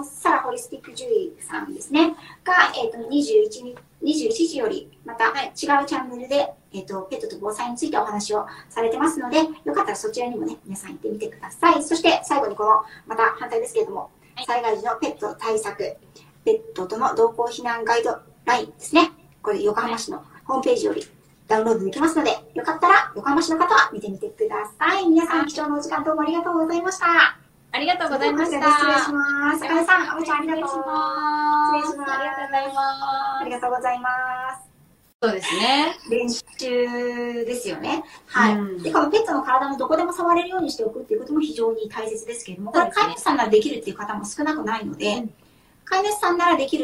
サラホリスティック獣医さんですね、が、えっと、21日、21時より、また違うチャンネルで、えっと、ペットと防災についてお話をされてますので、よかったらそちらにもね、皆さん行ってみてください。そして、最後にこの、また反対ですけれども、災害時のペット対策、ペットとの同行避難ガイドラインですね。これ、横浜市のホームページよりダウンロードできますので、よかったら横浜市の方は見てみてください。皆さん貴重なお時間どうもありがとうございました。ありがとうございました。失礼します。坂根さん、お茶ありがとう。失礼します。失礼しますありがとうございます。ありがとうございます。そうですね。練習ですよね。はい。うんで、このペットの体もどこでも触れるようにしておくっていうことも非常に大切ですけれども、これ飼い主さんならできるっていう方も少なくないので、うん飼い主さんならできる